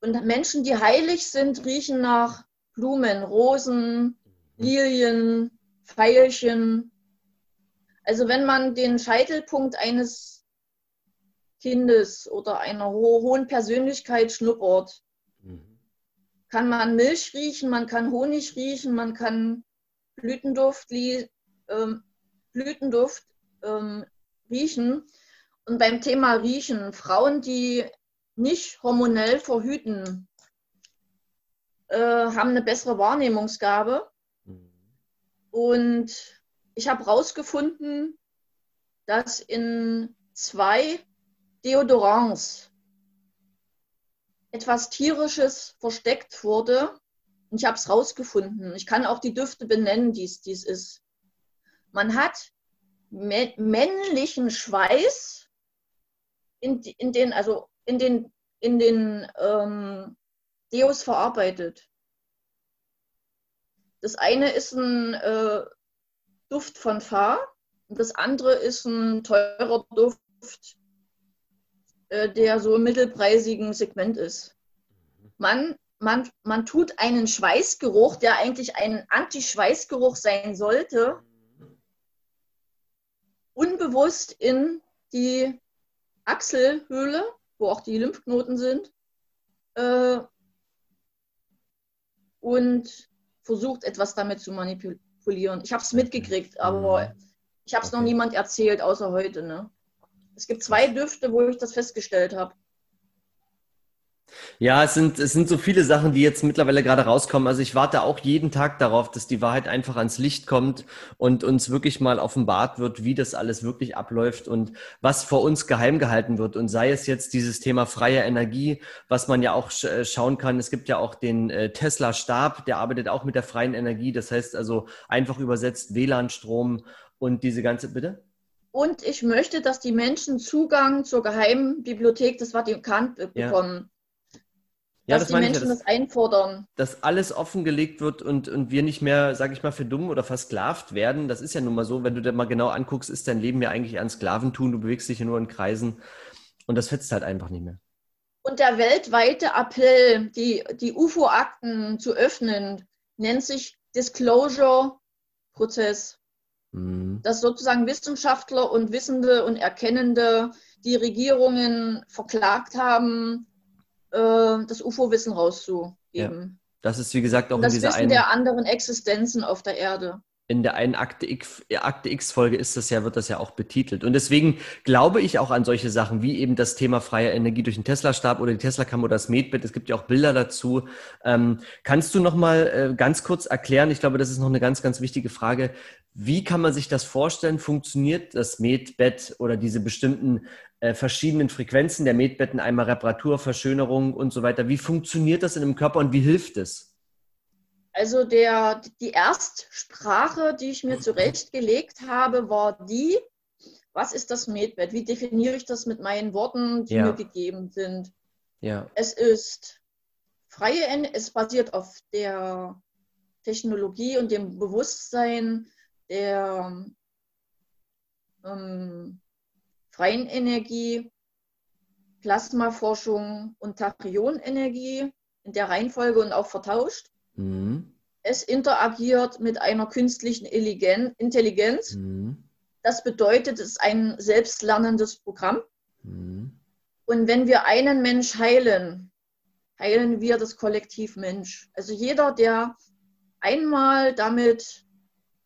Und Menschen, die heilig sind, riechen nach Blumen, Rosen, mhm. Lilien, Veilchen. Also wenn man den Scheitelpunkt eines Kindes oder einer ho hohen Persönlichkeit schnuppert, kann man Milch riechen, man kann Honig riechen, man kann Blütenduft, ähm, Blütenduft ähm, riechen. Und beim Thema Riechen, Frauen, die nicht hormonell verhüten, äh, haben eine bessere Wahrnehmungsgabe. Mhm. Und ich habe herausgefunden, dass in zwei Deodorants etwas Tierisches versteckt wurde. Und ich habe es rausgefunden. Ich kann auch die Düfte benennen, die es ist. Man hat männlichen Schweiß in, in den, also in den, in den ähm, Deos verarbeitet. Das eine ist ein äh, Duft von Fahr und das andere ist ein teurer Duft der so im mittelpreisigen Segment ist. Man, man, man tut einen Schweißgeruch, der eigentlich ein Anti-Schweißgeruch sein sollte, unbewusst in die Achselhöhle, wo auch die Lymphknoten sind, äh, und versucht etwas damit zu manipulieren. Ich habe es mitgekriegt, aber mhm. ich habe es okay. noch niemand erzählt, außer heute. Ne? Es gibt zwei Düfte, wo ich das festgestellt habe. Ja, es sind, es sind so viele Sachen, die jetzt mittlerweile gerade rauskommen. Also ich warte auch jeden Tag darauf, dass die Wahrheit einfach ans Licht kommt und uns wirklich mal offenbart wird, wie das alles wirklich abläuft und was vor uns geheim gehalten wird. Und sei es jetzt dieses Thema freie Energie, was man ja auch äh, schauen kann. Es gibt ja auch den äh, Tesla-Stab, der arbeitet auch mit der freien Energie. Das heißt also einfach übersetzt WLAN-Strom und diese ganze, bitte? Und ich möchte, dass die Menschen Zugang zur geheimen Bibliothek des Vatikan bekommen. Ja. Dass ja, das die Menschen ja, dass, das einfordern. Dass alles offengelegt wird und, und wir nicht mehr, sage ich mal, für dumm oder versklavt werden. Das ist ja nun mal so, wenn du dir mal genau anguckst, ist dein Leben ja eigentlich ein Sklaventum. Du bewegst dich ja nur in Kreisen und das fetzt halt einfach nicht mehr. Und der weltweite Appell, die, die UFO-Akten zu öffnen, nennt sich Disclosure-Prozess. Mhm. Dass sozusagen Wissenschaftler und Wissende und Erkennende die Regierungen verklagt haben, äh, das UFO-Wissen rauszugeben. Ja. Das ist, wie gesagt, auch das in dieser Wissen einen... der anderen Existenzen auf der Erde in der einen Akte X, Akte X Folge ist das ja, wird das ja auch betitelt. Und deswegen glaube ich auch an solche Sachen wie eben das Thema freie Energie durch den Tesla-Stab oder die Tesla-Kammer oder das Medbed. Es gibt ja auch Bilder dazu. Ähm, kannst du noch mal äh, ganz kurz erklären? Ich glaube, das ist noch eine ganz, ganz wichtige Frage. Wie kann man sich das vorstellen? Funktioniert das Medbett oder diese bestimmten äh, verschiedenen Frequenzen der Medbetten, einmal Reparatur, Verschönerung und so weiter? Wie funktioniert das in einem Körper und wie hilft es? Also der, die Erstsprache, die ich mir zurechtgelegt habe, war die, was ist das Medbett? Wie definiere ich das mit meinen Worten, die ja. mir gegeben sind? Ja. Es ist freie, es basiert auf der Technologie und dem Bewusstsein der ähm, freien Energie, Plasmaforschung und Tachyonenergie in der Reihenfolge und auch vertauscht. Mhm. Es interagiert mit einer künstlichen Intelligenz. Mhm. Das bedeutet, es ist ein selbstlernendes Programm. Mhm. Und wenn wir einen Mensch heilen, heilen wir das Kollektiv Mensch. Also jeder, der einmal damit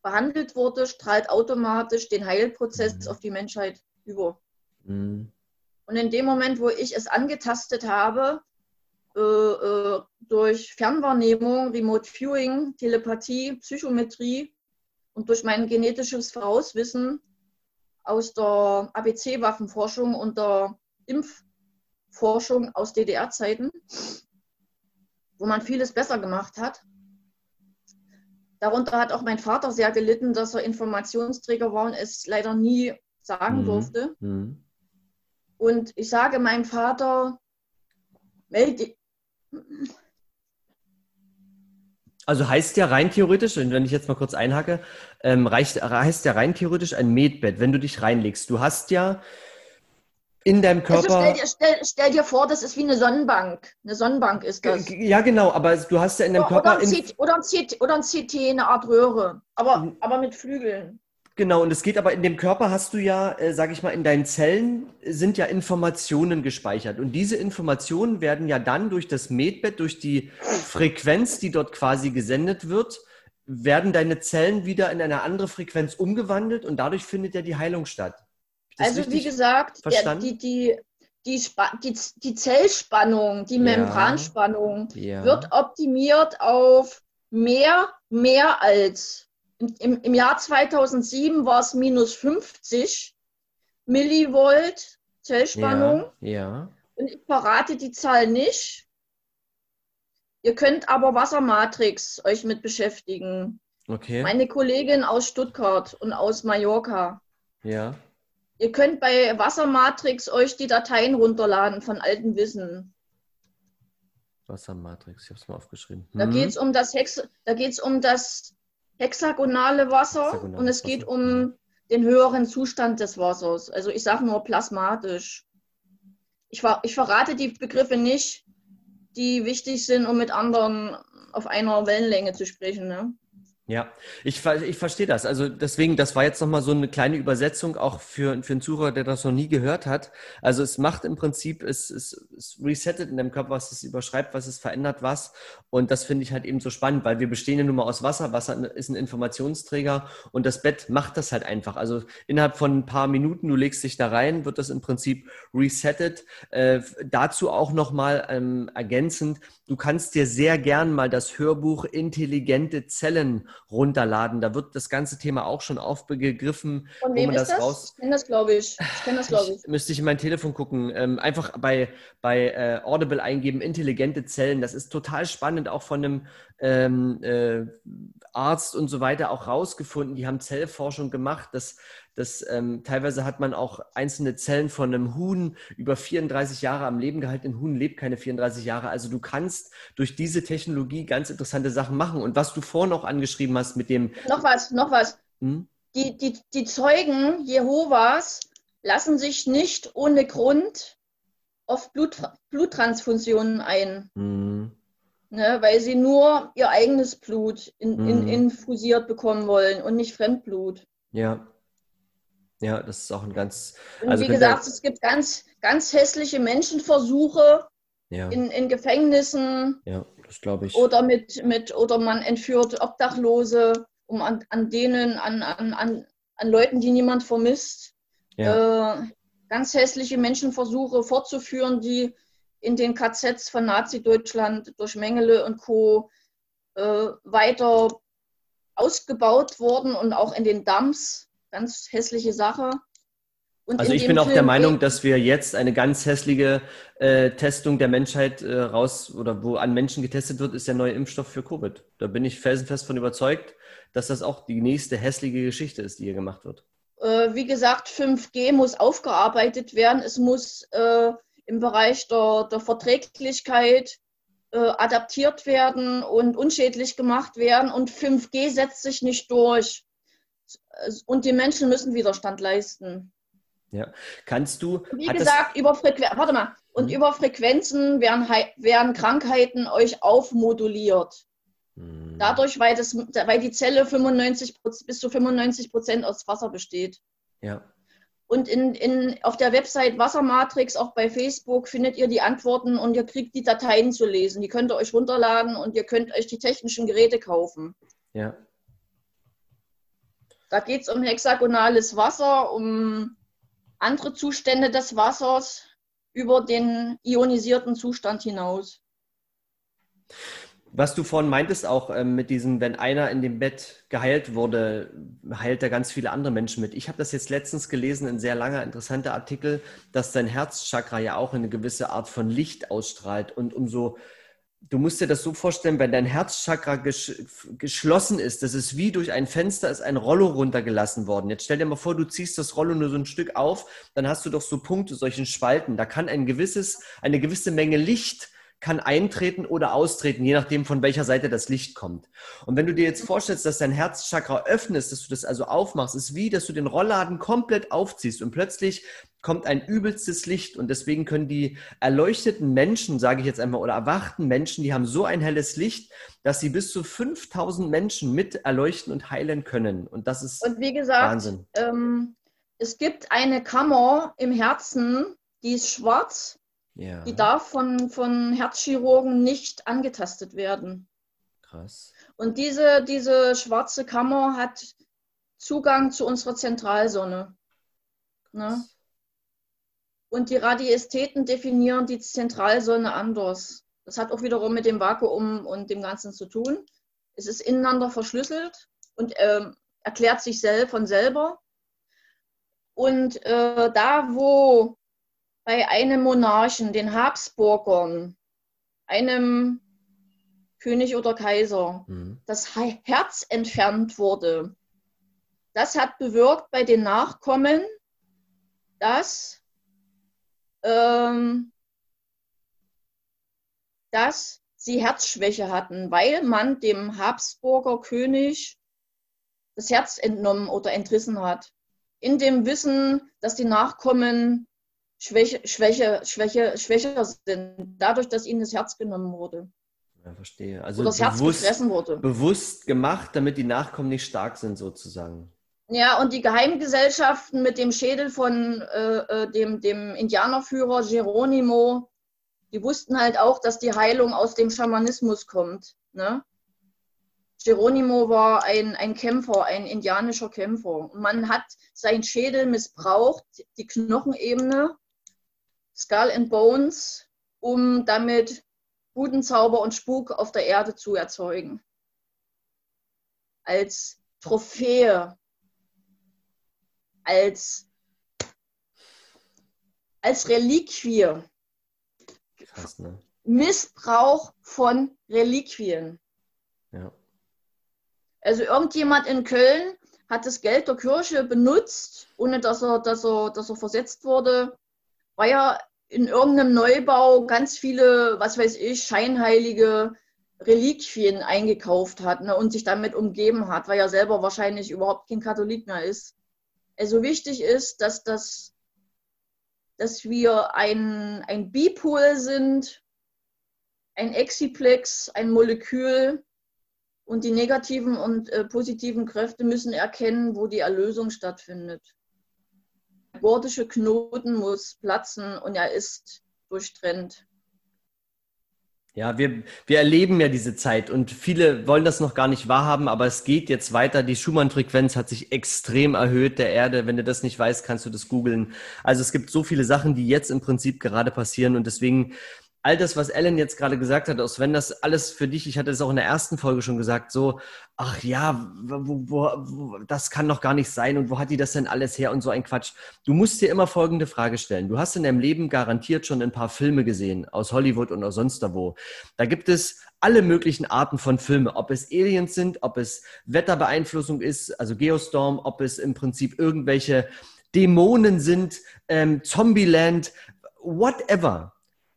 behandelt wurde, strahlt automatisch den Heilprozess mhm. auf die Menschheit über. Mhm. Und in dem Moment, wo ich es angetastet habe, äh, äh, durch Fernwahrnehmung, Remote Viewing, Telepathie, Psychometrie und durch mein genetisches Vorauswissen aus der ABC-Waffenforschung und der Impfforschung aus DDR-Zeiten, wo man vieles besser gemacht hat. Darunter hat auch mein Vater sehr gelitten, dass er Informationsträger war und es leider nie sagen mhm. durfte. Mhm. Und ich sage meinem Vater, melde, also heißt ja rein theoretisch, und wenn ich jetzt mal kurz einhacke, ähm, reicht, heißt ja rein theoretisch ein Medbett, wenn du dich reinlegst. Du hast ja in deinem Körper. Also stell, dir, stell, stell, dir vor, das ist wie eine Sonnenbank. Eine Sonnenbank ist das. Ja, genau, aber du hast ja in deinem oder, Körper. Oder ein, CT, oder, ein CT, oder ein CT, eine Art Röhre, aber, mhm. aber mit Flügeln. Genau, und es geht aber in dem Körper hast du ja, äh, sage ich mal, in deinen Zellen sind ja Informationen gespeichert. Und diese Informationen werden ja dann durch das Medbett, durch die Frequenz, die dort quasi gesendet wird, werden deine Zellen wieder in eine andere Frequenz umgewandelt und dadurch findet ja die Heilung statt. Also wie gesagt, der, die, die, die, die, die Zellspannung, die Membranspannung ja, ja. wird optimiert auf mehr, mehr als im, im Jahr 2007 war es minus 50 Millivolt Zellspannung. Ja, ja. Und ich verrate die Zahl nicht. Ihr könnt aber Wassermatrix euch mit beschäftigen. Okay. Meine Kollegin aus Stuttgart und aus Mallorca. Ja. Ihr könnt bei Wassermatrix euch die Dateien runterladen von altem Wissen. Wassermatrix, ich habe es mal aufgeschrieben. Hm. Da geht es um das Hex, da geht es um das hexagonale Wasser Hexagonales und es geht Wasser. um den höheren Zustand des Wassers. Also ich sage nur plasmatisch. Ich, ich verrate die Begriffe nicht, die wichtig sind, um mit anderen auf einer Wellenlänge zu sprechen. Ne? Ja, ich, ich verstehe das. Also deswegen, das war jetzt nochmal so eine kleine Übersetzung auch für, für einen Zuhörer, der das noch nie gehört hat. Also es macht im Prinzip, es, es, es resettet in dem Körper, was es überschreibt, was es verändert, was. Und das finde ich halt eben so spannend, weil wir bestehen ja nun mal aus Wasser. Wasser ist ein Informationsträger und das Bett macht das halt einfach. Also innerhalb von ein paar Minuten, du legst dich da rein, wird das im Prinzip resettet. Äh, dazu auch nochmal ähm, ergänzend, du kannst dir sehr gern mal das Hörbuch Intelligente Zellen runterladen. Da wird das ganze Thema auch schon aufgegriffen. Von wem ist das? Raus... Ich kenne das, glaube ich. Ich kenne das, glaube ich. Müsste ich in mein Telefon gucken. Ähm, einfach bei, bei äh, Audible eingeben, intelligente Zellen. Das ist total spannend, auch von einem ähm, äh, Arzt und so weiter auch rausgefunden. Die haben Zellforschung gemacht. Das das, ähm, teilweise hat man auch einzelne Zellen von einem Huhn über 34 Jahre am Leben gehalten. Ein Huhn lebt keine 34 Jahre. Also du kannst durch diese Technologie ganz interessante Sachen machen. Und was du vorhin auch angeschrieben hast mit dem... Noch was, noch was. Hm? Die, die, die Zeugen Jehovas lassen sich nicht ohne Grund oft Blut, Bluttransfusionen ein. Mhm. Ne, weil sie nur ihr eigenes Blut in, in, infusiert bekommen wollen und nicht Fremdblut. Ja. Ja, das ist auch ein ganz. Und also wie gesagt, es gibt ganz, ganz hässliche Menschenversuche ja. in, in Gefängnissen. Ja, das glaube ich. Oder mit, mit, oder man entführt Obdachlose, um an, an denen, an, an, an, an Leuten, die niemand vermisst, ja. äh, ganz hässliche Menschenversuche fortzuführen, die in den KZs von Nazi-Deutschland durch Mengele und Co. Äh, weiter ausgebaut wurden und auch in den Dumps. Ganz hässliche Sache. Und also ich bin auch Film der Meinung, dass wir jetzt eine ganz hässliche äh, Testung der Menschheit äh, raus oder wo an Menschen getestet wird, ist der neue Impfstoff für Covid. Da bin ich felsenfest von überzeugt, dass das auch die nächste hässliche Geschichte ist, die hier gemacht wird. Äh, wie gesagt, 5G muss aufgearbeitet werden. Es muss äh, im Bereich der, der Verträglichkeit äh, adaptiert werden und unschädlich gemacht werden. Und 5G setzt sich nicht durch. Und die Menschen müssen Widerstand leisten. Ja, kannst du. Wie gesagt, über Frequenzen, warte mal, und mhm. über Frequenzen werden, werden Krankheiten euch aufmoduliert. Mhm. Dadurch, weil, das, weil die Zelle 95, bis zu 95 Prozent aus Wasser besteht. Ja. Und in, in, auf der Website Wassermatrix, auch bei Facebook, findet ihr die Antworten und ihr kriegt die Dateien zu lesen. Die könnt ihr euch runterladen und ihr könnt euch die technischen Geräte kaufen. Ja. Da geht es um hexagonales Wasser, um andere Zustände des Wassers über den ionisierten Zustand hinaus. Was du vorhin meintest, auch ähm, mit diesem, wenn einer in dem Bett geheilt wurde, heilt er ganz viele andere Menschen mit. Ich habe das jetzt letztens gelesen, ein sehr langer, interessanter Artikel, dass dein Herzchakra ja auch eine gewisse Art von Licht ausstrahlt. Und umso, du musst dir das so vorstellen, wenn dein Herzchakra ges geschlossen ist, das ist wie durch ein Fenster ist ein Rollo runtergelassen worden. Jetzt stell dir mal vor, du ziehst das Rollo nur so ein Stück auf, dann hast du doch so Punkte, solchen Spalten. Da kann ein gewisses, eine gewisse Menge Licht kann eintreten oder austreten, je nachdem, von welcher Seite das Licht kommt. Und wenn du dir jetzt vorstellst, dass dein Herzchakra öffnest, dass du das also aufmachst, ist wie, dass du den Rollladen komplett aufziehst und plötzlich kommt ein übelstes Licht und deswegen können die erleuchteten Menschen, sage ich jetzt einmal, oder erwachten Menschen, die haben so ein helles Licht, dass sie bis zu 5000 Menschen mit erleuchten und heilen können. Und das ist und wie gesagt, Wahnsinn. Ähm, es gibt eine Kammer im Herzen, die ist schwarz ja. Die darf von, von Herzchirurgen nicht angetastet werden. Krass. Und diese, diese schwarze Kammer hat Zugang zu unserer Zentralsonne. Ne? Und die Radiästheten definieren die Zentralsonne anders. Das hat auch wiederum mit dem Vakuum und dem Ganzen zu tun. Es ist ineinander verschlüsselt und äh, erklärt sich selbst von selber. Und äh, da, wo bei einem Monarchen, den Habsburgern, einem König oder Kaiser, mhm. das Herz entfernt wurde. Das hat bewirkt bei den Nachkommen, dass, ähm, dass sie Herzschwäche hatten, weil man dem Habsburger König das Herz entnommen oder entrissen hat. In dem Wissen, dass die Nachkommen Schwäche, Schwäche, Schwäche, schwächer sind, dadurch, dass ihnen das Herz genommen wurde. Ja, verstehe. Also Oder das bewusst, Herz gefressen wurde. Bewusst gemacht, damit die Nachkommen nicht stark sind, sozusagen. Ja, und die Geheimgesellschaften mit dem Schädel von äh, äh, dem, dem Indianerführer Geronimo, die wussten halt auch, dass die Heilung aus dem Schamanismus kommt. Ne? Geronimo war ein, ein Kämpfer, ein indianischer Kämpfer. Man hat seinen Schädel missbraucht, die Knochenebene, Skull and Bones, um damit guten Zauber und Spuk auf der Erde zu erzeugen. Als Trophäe, als, als Reliquie. Krass, ne? Missbrauch von Reliquien. Ja. Also irgendjemand in Köln hat das Geld der Kirche benutzt, ohne dass er, dass er, dass er versetzt wurde, weil er in irgendeinem Neubau ganz viele, was weiß ich, scheinheilige Reliquien eingekauft hat ne, und sich damit umgeben hat, weil er selber wahrscheinlich überhaupt kein Katholik mehr ist. Also wichtig ist, dass das dass wir ein, ein Bipol sind, ein Exiplex, ein Molekül und die negativen und äh, positiven Kräfte müssen erkennen, wo die Erlösung stattfindet. Der gordische Knoten muss platzen und er ist durchtrennt. Ja, wir, wir erleben ja diese Zeit und viele wollen das noch gar nicht wahrhaben, aber es geht jetzt weiter. Die Schumann-Frequenz hat sich extrem erhöht der Erde. Wenn du das nicht weißt, kannst du das googeln. Also es gibt so viele Sachen, die jetzt im Prinzip gerade passieren und deswegen all das, was Ellen jetzt gerade gesagt hat, aus wenn das alles für dich, ich hatte es auch in der ersten Folge schon gesagt, so, ach ja, wo, wo, wo, das kann doch gar nicht sein und wo hat die das denn alles her und so ein Quatsch. Du musst dir immer folgende Frage stellen. Du hast in deinem Leben garantiert schon ein paar Filme gesehen, aus Hollywood und aus sonst wo. Da gibt es alle möglichen Arten von Filmen, ob es Aliens sind, ob es Wetterbeeinflussung ist, also Geostorm, ob es im Prinzip irgendwelche Dämonen sind, ähm, Zombieland, whatever.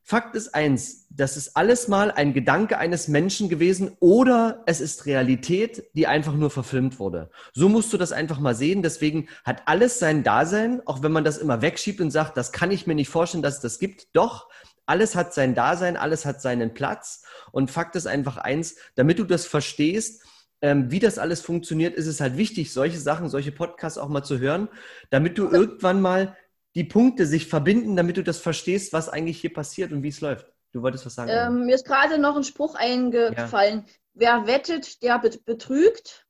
Fakt ist eins, das ist alles mal ein Gedanke eines Menschen gewesen oder es ist Realität, die einfach nur verfilmt wurde. So musst du das einfach mal sehen. Deswegen hat alles sein Dasein, auch wenn man das immer wegschiebt und sagt, das kann ich mir nicht vorstellen, dass es das gibt. Doch, alles hat sein Dasein, alles hat seinen Platz. Und Fakt ist einfach eins, damit du das verstehst, ähm, wie das alles funktioniert, ist es halt wichtig, solche Sachen, solche Podcasts auch mal zu hören, damit du irgendwann mal die Punkte sich verbinden, damit du das verstehst, was eigentlich hier passiert und wie es läuft. Du wolltest was sagen? Ähm, mir ist gerade noch ein Spruch eingefallen. Ja. Wer wettet, der betrügt.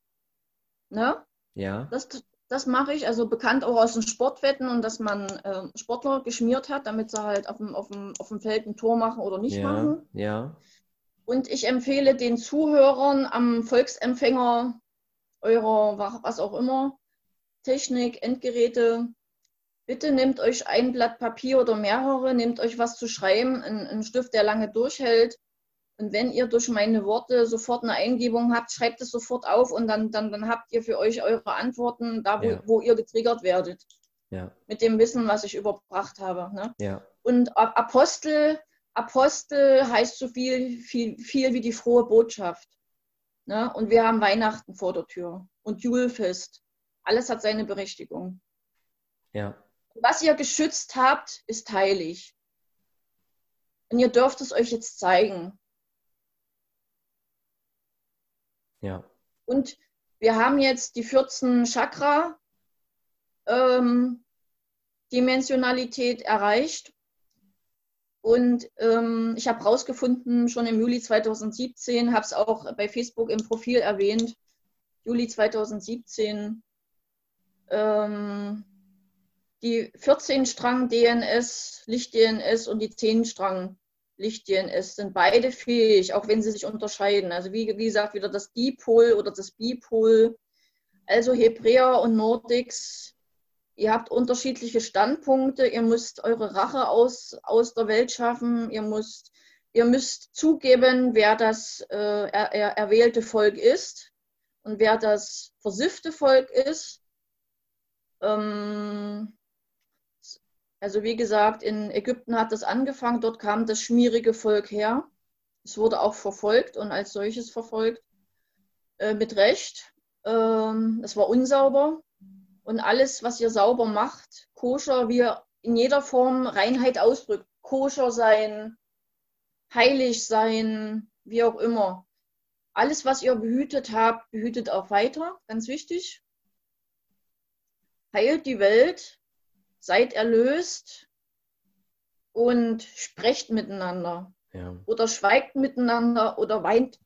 Ne? Ja. Das, das mache ich, also bekannt auch aus den Sportwetten und dass man äh, Sportler geschmiert hat, damit sie halt auf dem, auf, dem, auf dem Feld ein Tor machen oder nicht ja, machen. Ja. Und ich empfehle den Zuhörern am Volksempfänger eurer, was auch immer, Technik, Endgeräte, Bitte nehmt euch ein Blatt Papier oder mehrere, nehmt euch was zu schreiben, einen Stift, der lange durchhält. Und wenn ihr durch meine Worte sofort eine Eingebung habt, schreibt es sofort auf und dann, dann, dann habt ihr für euch eure Antworten da, wo, ja. wo ihr getriggert werdet. Ja. Mit dem Wissen, was ich überbracht habe. Ne? Ja. Und Apostel, Apostel heißt so viel, viel, viel wie die frohe Botschaft. Ne? Und wir haben Weihnachten vor der Tür und Julfest. Alles hat seine Berechtigung. Ja. Was ihr geschützt habt, ist heilig. Und ihr dürft es euch jetzt zeigen. Ja. Und wir haben jetzt die 14 Chakra ähm, Dimensionalität erreicht. Und ähm, ich habe herausgefunden, schon im Juli 2017, habe es auch bei Facebook im Profil erwähnt, Juli 2017, ähm, die 14-Strang DNS, Licht-DNS und die 10-Strang Licht-DNS sind beide fähig, auch wenn sie sich unterscheiden. Also wie, wie gesagt, wieder das Dipol oder das Bipol. Also Hebräer und Nordics, ihr habt unterschiedliche Standpunkte, ihr müsst eure Rache aus, aus der Welt schaffen, ihr müsst, ihr müsst zugeben, wer das äh, er, er, erwählte Volk ist und wer das versiffte Volk ist. Ähm, also wie gesagt, in Ägypten hat das angefangen, dort kam das schmierige Volk her. Es wurde auch verfolgt und als solches verfolgt, äh, mit Recht. Ähm, es war unsauber und alles, was ihr sauber macht, koscher, wie ihr in jeder Form Reinheit ausdrückt, koscher sein, heilig sein, wie auch immer. Alles, was ihr behütet habt, behütet auch weiter, ganz wichtig. Heilt die Welt, seid erlöst und sprecht miteinander. Ja. Oder schweigt miteinander oder weint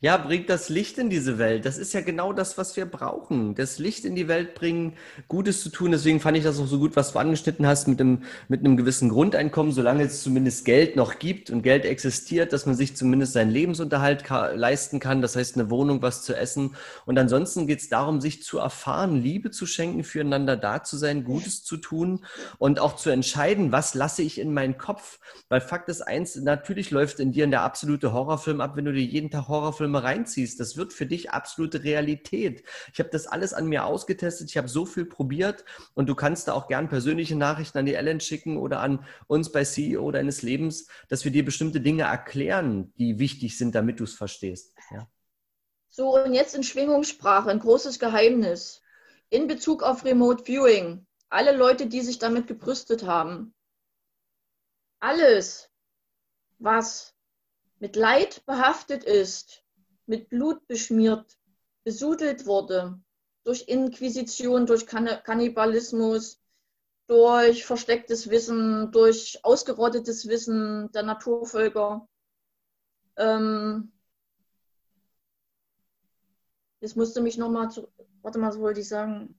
ja, bringt das Licht in diese Welt. Das ist ja genau das, was wir brauchen. Das Licht in die Welt bringen, Gutes zu tun. Deswegen fand ich das auch so gut, was du angeschnitten hast mit einem, mit einem gewissen Grundeinkommen, solange es zumindest Geld noch gibt und Geld existiert, dass man sich zumindest seinen Lebensunterhalt ka leisten kann. Das heißt, eine Wohnung, was zu essen. Und ansonsten geht es darum, sich zu erfahren, Liebe zu schenken, füreinander da zu sein, Gutes zu tun und auch zu entscheiden, was lasse ich in meinen Kopf. Weil Fakt ist eins, natürlich läuft in dir der absolute Horrorfilm ab, wenn du dir jeden Tag Horrorfilm Filme reinziehst, das wird für dich absolute Realität. Ich habe das alles an mir ausgetestet, ich habe so viel probiert und du kannst da auch gern persönliche Nachrichten an die Ellen schicken oder an uns bei CEO deines Lebens, dass wir dir bestimmte Dinge erklären, die wichtig sind, damit du es verstehst. Ja. So, und jetzt in Schwingungssprache, ein großes Geheimnis. In Bezug auf Remote Viewing. alle Leute, die sich damit gebrüstet haben, alles, was mit Leid behaftet ist, mit Blut beschmiert, besudelt wurde, durch Inquisition, durch Kannibalismus, durch verstecktes Wissen, durch ausgerottetes Wissen der Naturvölker. Ähm, jetzt musste mich nochmal zu. Warte mal, was wollte ich sagen?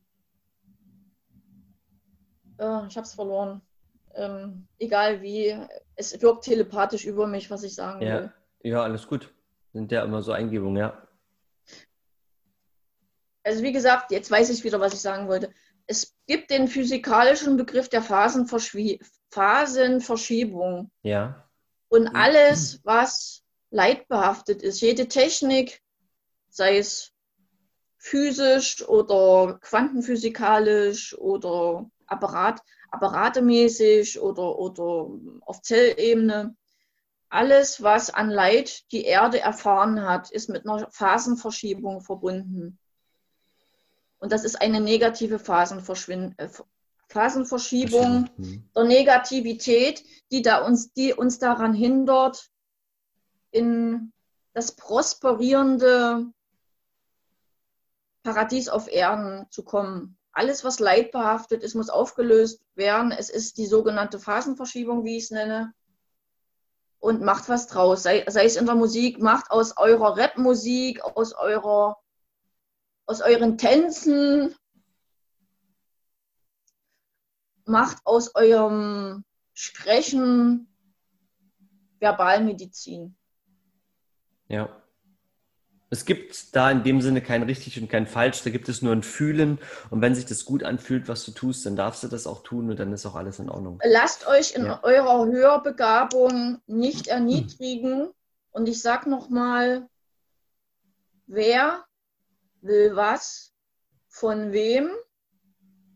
Äh, ich habe es verloren. Ähm, egal wie, es wirkt telepathisch über mich, was ich sagen ja. will. Ja, alles gut. Sind ja immer so Eingebungen, ja. Also wie gesagt, jetzt weiß ich wieder, was ich sagen wollte. Es gibt den physikalischen Begriff der Phasenverschiebung. Ja. Und alles, was leidbehaftet ist, jede Technik, sei es physisch oder quantenphysikalisch oder Apparat, apparatemäßig oder, oder auf Zellebene, alles, was an Leid die Erde erfahren hat, ist mit einer Phasenverschiebung verbunden. Und das ist eine negative Phasenverschwind äh, Phasenverschiebung mhm. der Negativität, die, da uns, die uns daran hindert, in das prosperierende Paradies auf Erden zu kommen. Alles, was leidbehaftet ist, muss aufgelöst werden. Es ist die sogenannte Phasenverschiebung, wie ich es nenne. Und macht was draus. Sei, sei es in der Musik, macht aus eurer Rapmusik, aus eurer aus euren Tänzen, macht aus eurem Sprechen Verbalmedizin. Ja. Es gibt da in dem Sinne kein richtig und kein falsch, da gibt es nur ein Fühlen. Und wenn sich das gut anfühlt, was du tust, dann darfst du das auch tun und dann ist auch alles in Ordnung. Lasst euch in ja. eurer Hörbegabung nicht erniedrigen. Und ich sage nochmal, wer will was, von wem.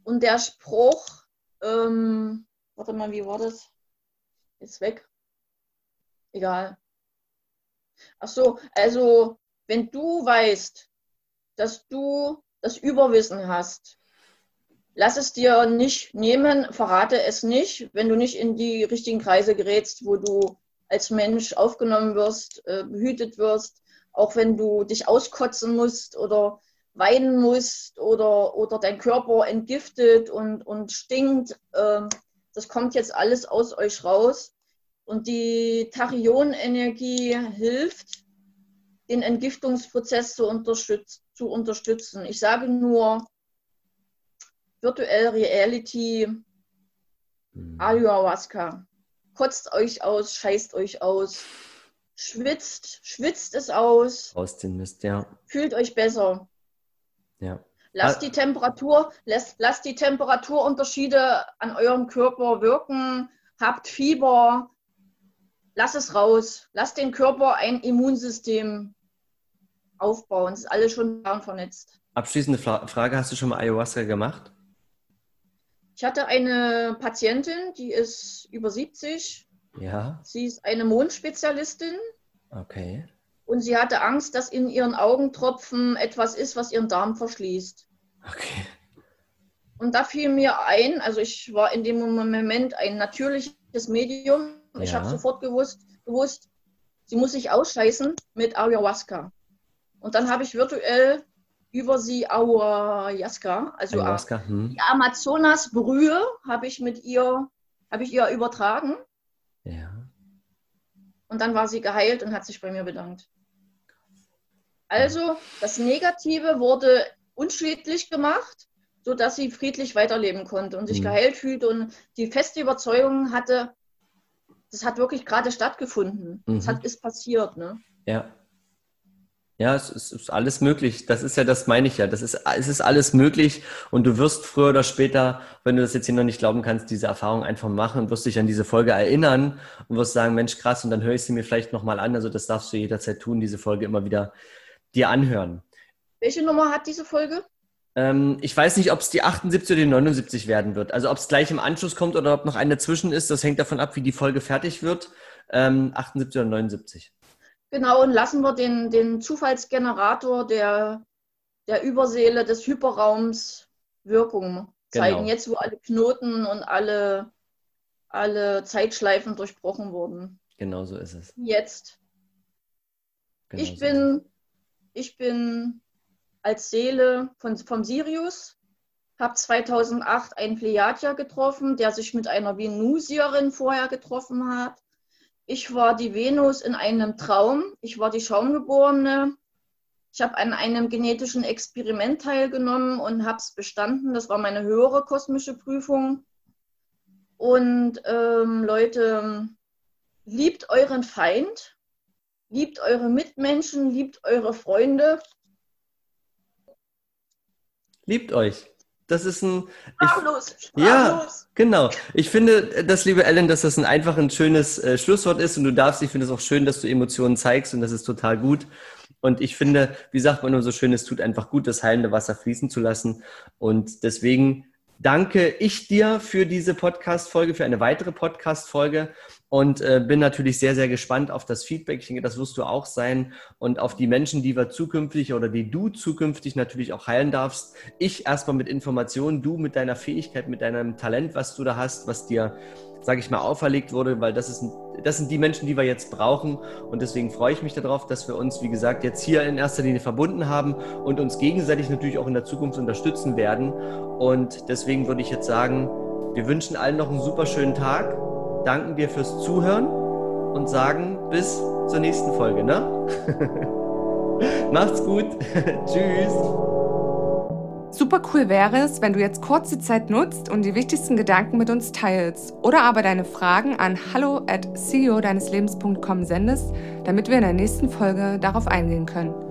Und der Spruch, ähm, warte mal, wie war das? Ist weg. Egal. Ach so, also wenn du weißt, dass du das Überwissen hast, lass es dir nicht nehmen, verrate es nicht, wenn du nicht in die richtigen Kreise gerätst, wo du als Mensch aufgenommen wirst, äh, behütet wirst, auch wenn du dich auskotzen musst oder weinen musst oder, oder dein Körper entgiftet und, und stinkt. Ähm, das kommt jetzt alles aus euch raus. Und die Tachyonenergie hilft, den Entgiftungsprozess zu, unterstütz zu unterstützen. Ich sage nur Virtual Reality, mhm. Ayahuasca. Kotzt euch aus, scheißt euch aus, schwitzt, schwitzt es aus. Aus den Mist, ja. Fühlt euch besser. Ja. Lasst die Temperatur, lasst, lasst die Temperaturunterschiede an eurem Körper wirken, habt Fieber, lasst es raus, lasst den Körper ein Immunsystem aufbauen. Es ist alles schon vernetzt. Abschließende Frage: Hast du schon mal Ayahuasca gemacht? Ich hatte eine Patientin, die ist über 70. Ja. Sie ist eine Mondspezialistin. Okay. Und sie hatte Angst, dass in ihren Augentropfen etwas ist, was ihren Darm verschließt. Okay. Und da fiel mir ein, also ich war in dem Moment ein natürliches Medium. Ja. Ich habe sofort gewusst, gewusst, sie muss sich ausscheißen mit Ayahuasca. Und dann habe ich virtuell über sie Ayahuasca, also Ayahuasca, hm. die Amazonas-Brühe, habe ich mit ihr, habe ich ihr übertragen. Ja. Und dann war sie geheilt und hat sich bei mir bedankt. Also das Negative wurde unschädlich gemacht, sodass sie friedlich weiterleben konnte und sich mhm. geheilt fühlte und die feste Überzeugung hatte, das hat wirklich gerade stattgefunden. Mhm. Das hat, ist passiert. Ne? Ja. Ja, es ist, ist, alles möglich. Das ist ja, das meine ich ja. Das ist, es ist alles möglich und du wirst früher oder später, wenn du das jetzt hier noch nicht glauben kannst, diese Erfahrung einfach machen und wirst dich an diese Folge erinnern und wirst sagen, Mensch, krass, und dann höre ich sie mir vielleicht nochmal an. Also das darfst du jederzeit tun, diese Folge immer wieder dir anhören. Welche Nummer hat diese Folge? Ähm, ich weiß nicht, ob es die 78 oder die 79 werden wird. Also ob es gleich im Anschluss kommt oder ob noch eine dazwischen ist, das hängt davon ab, wie die Folge fertig wird. Ähm, 78 oder 79. Genau, und lassen wir den, den Zufallsgenerator der, der Überseele des Hyperraums Wirkung zeigen, genau. jetzt wo alle Knoten und alle, alle Zeitschleifen durchbrochen wurden. Genau so ist es. Jetzt. Genau ich, so bin, ich bin als Seele von, vom Sirius, habe 2008 einen Plejadier getroffen, der sich mit einer Venusierin vorher getroffen hat. Ich war die Venus in einem Traum. Ich war die Schaumgeborene. Ich habe an einem genetischen Experiment teilgenommen und habe es bestanden. Das war meine höhere kosmische Prüfung. Und ähm, Leute, liebt euren Feind, liebt eure Mitmenschen, liebt eure Freunde. Liebt euch. Das ist ein. Sprachlos, sprachlos. Ja, genau. Ich finde, das, liebe Ellen, dass das ein einfach ein schönes äh, Schlusswort ist und du darfst, ich finde es auch schön, dass du Emotionen zeigst und das ist total gut. Und ich finde, wie sagt man nur so schön, es tut einfach gut, das heilende Wasser fließen zu lassen. Und deswegen danke ich dir für diese Podcast-Folge, für eine weitere Podcast-Folge und äh, bin natürlich sehr, sehr gespannt auf das Feedback. Ich denke, das wirst du auch sein und auf die Menschen, die wir zukünftig oder die du zukünftig natürlich auch heilen darfst. Ich erstmal mit Informationen, du mit deiner Fähigkeit, mit deinem Talent, was du da hast, was dir, sage ich mal, auferlegt wurde, weil das, ist, das sind die Menschen, die wir jetzt brauchen. Und deswegen freue ich mich darauf, dass wir uns, wie gesagt, jetzt hier in erster Linie verbunden haben und uns gegenseitig natürlich auch in der Zukunft unterstützen werden. Und deswegen würde ich jetzt sagen, wir wünschen allen noch einen super schönen Tag danken dir fürs Zuhören und sagen bis zur nächsten Folge. Ne? <laughs> Macht's gut. <laughs> Tschüss. Super cool wäre es, wenn du jetzt kurz die Zeit nutzt und die wichtigsten Gedanken mit uns teilst oder aber deine Fragen an hallo at ceo deines Lebens.com sendest, damit wir in der nächsten Folge darauf eingehen können.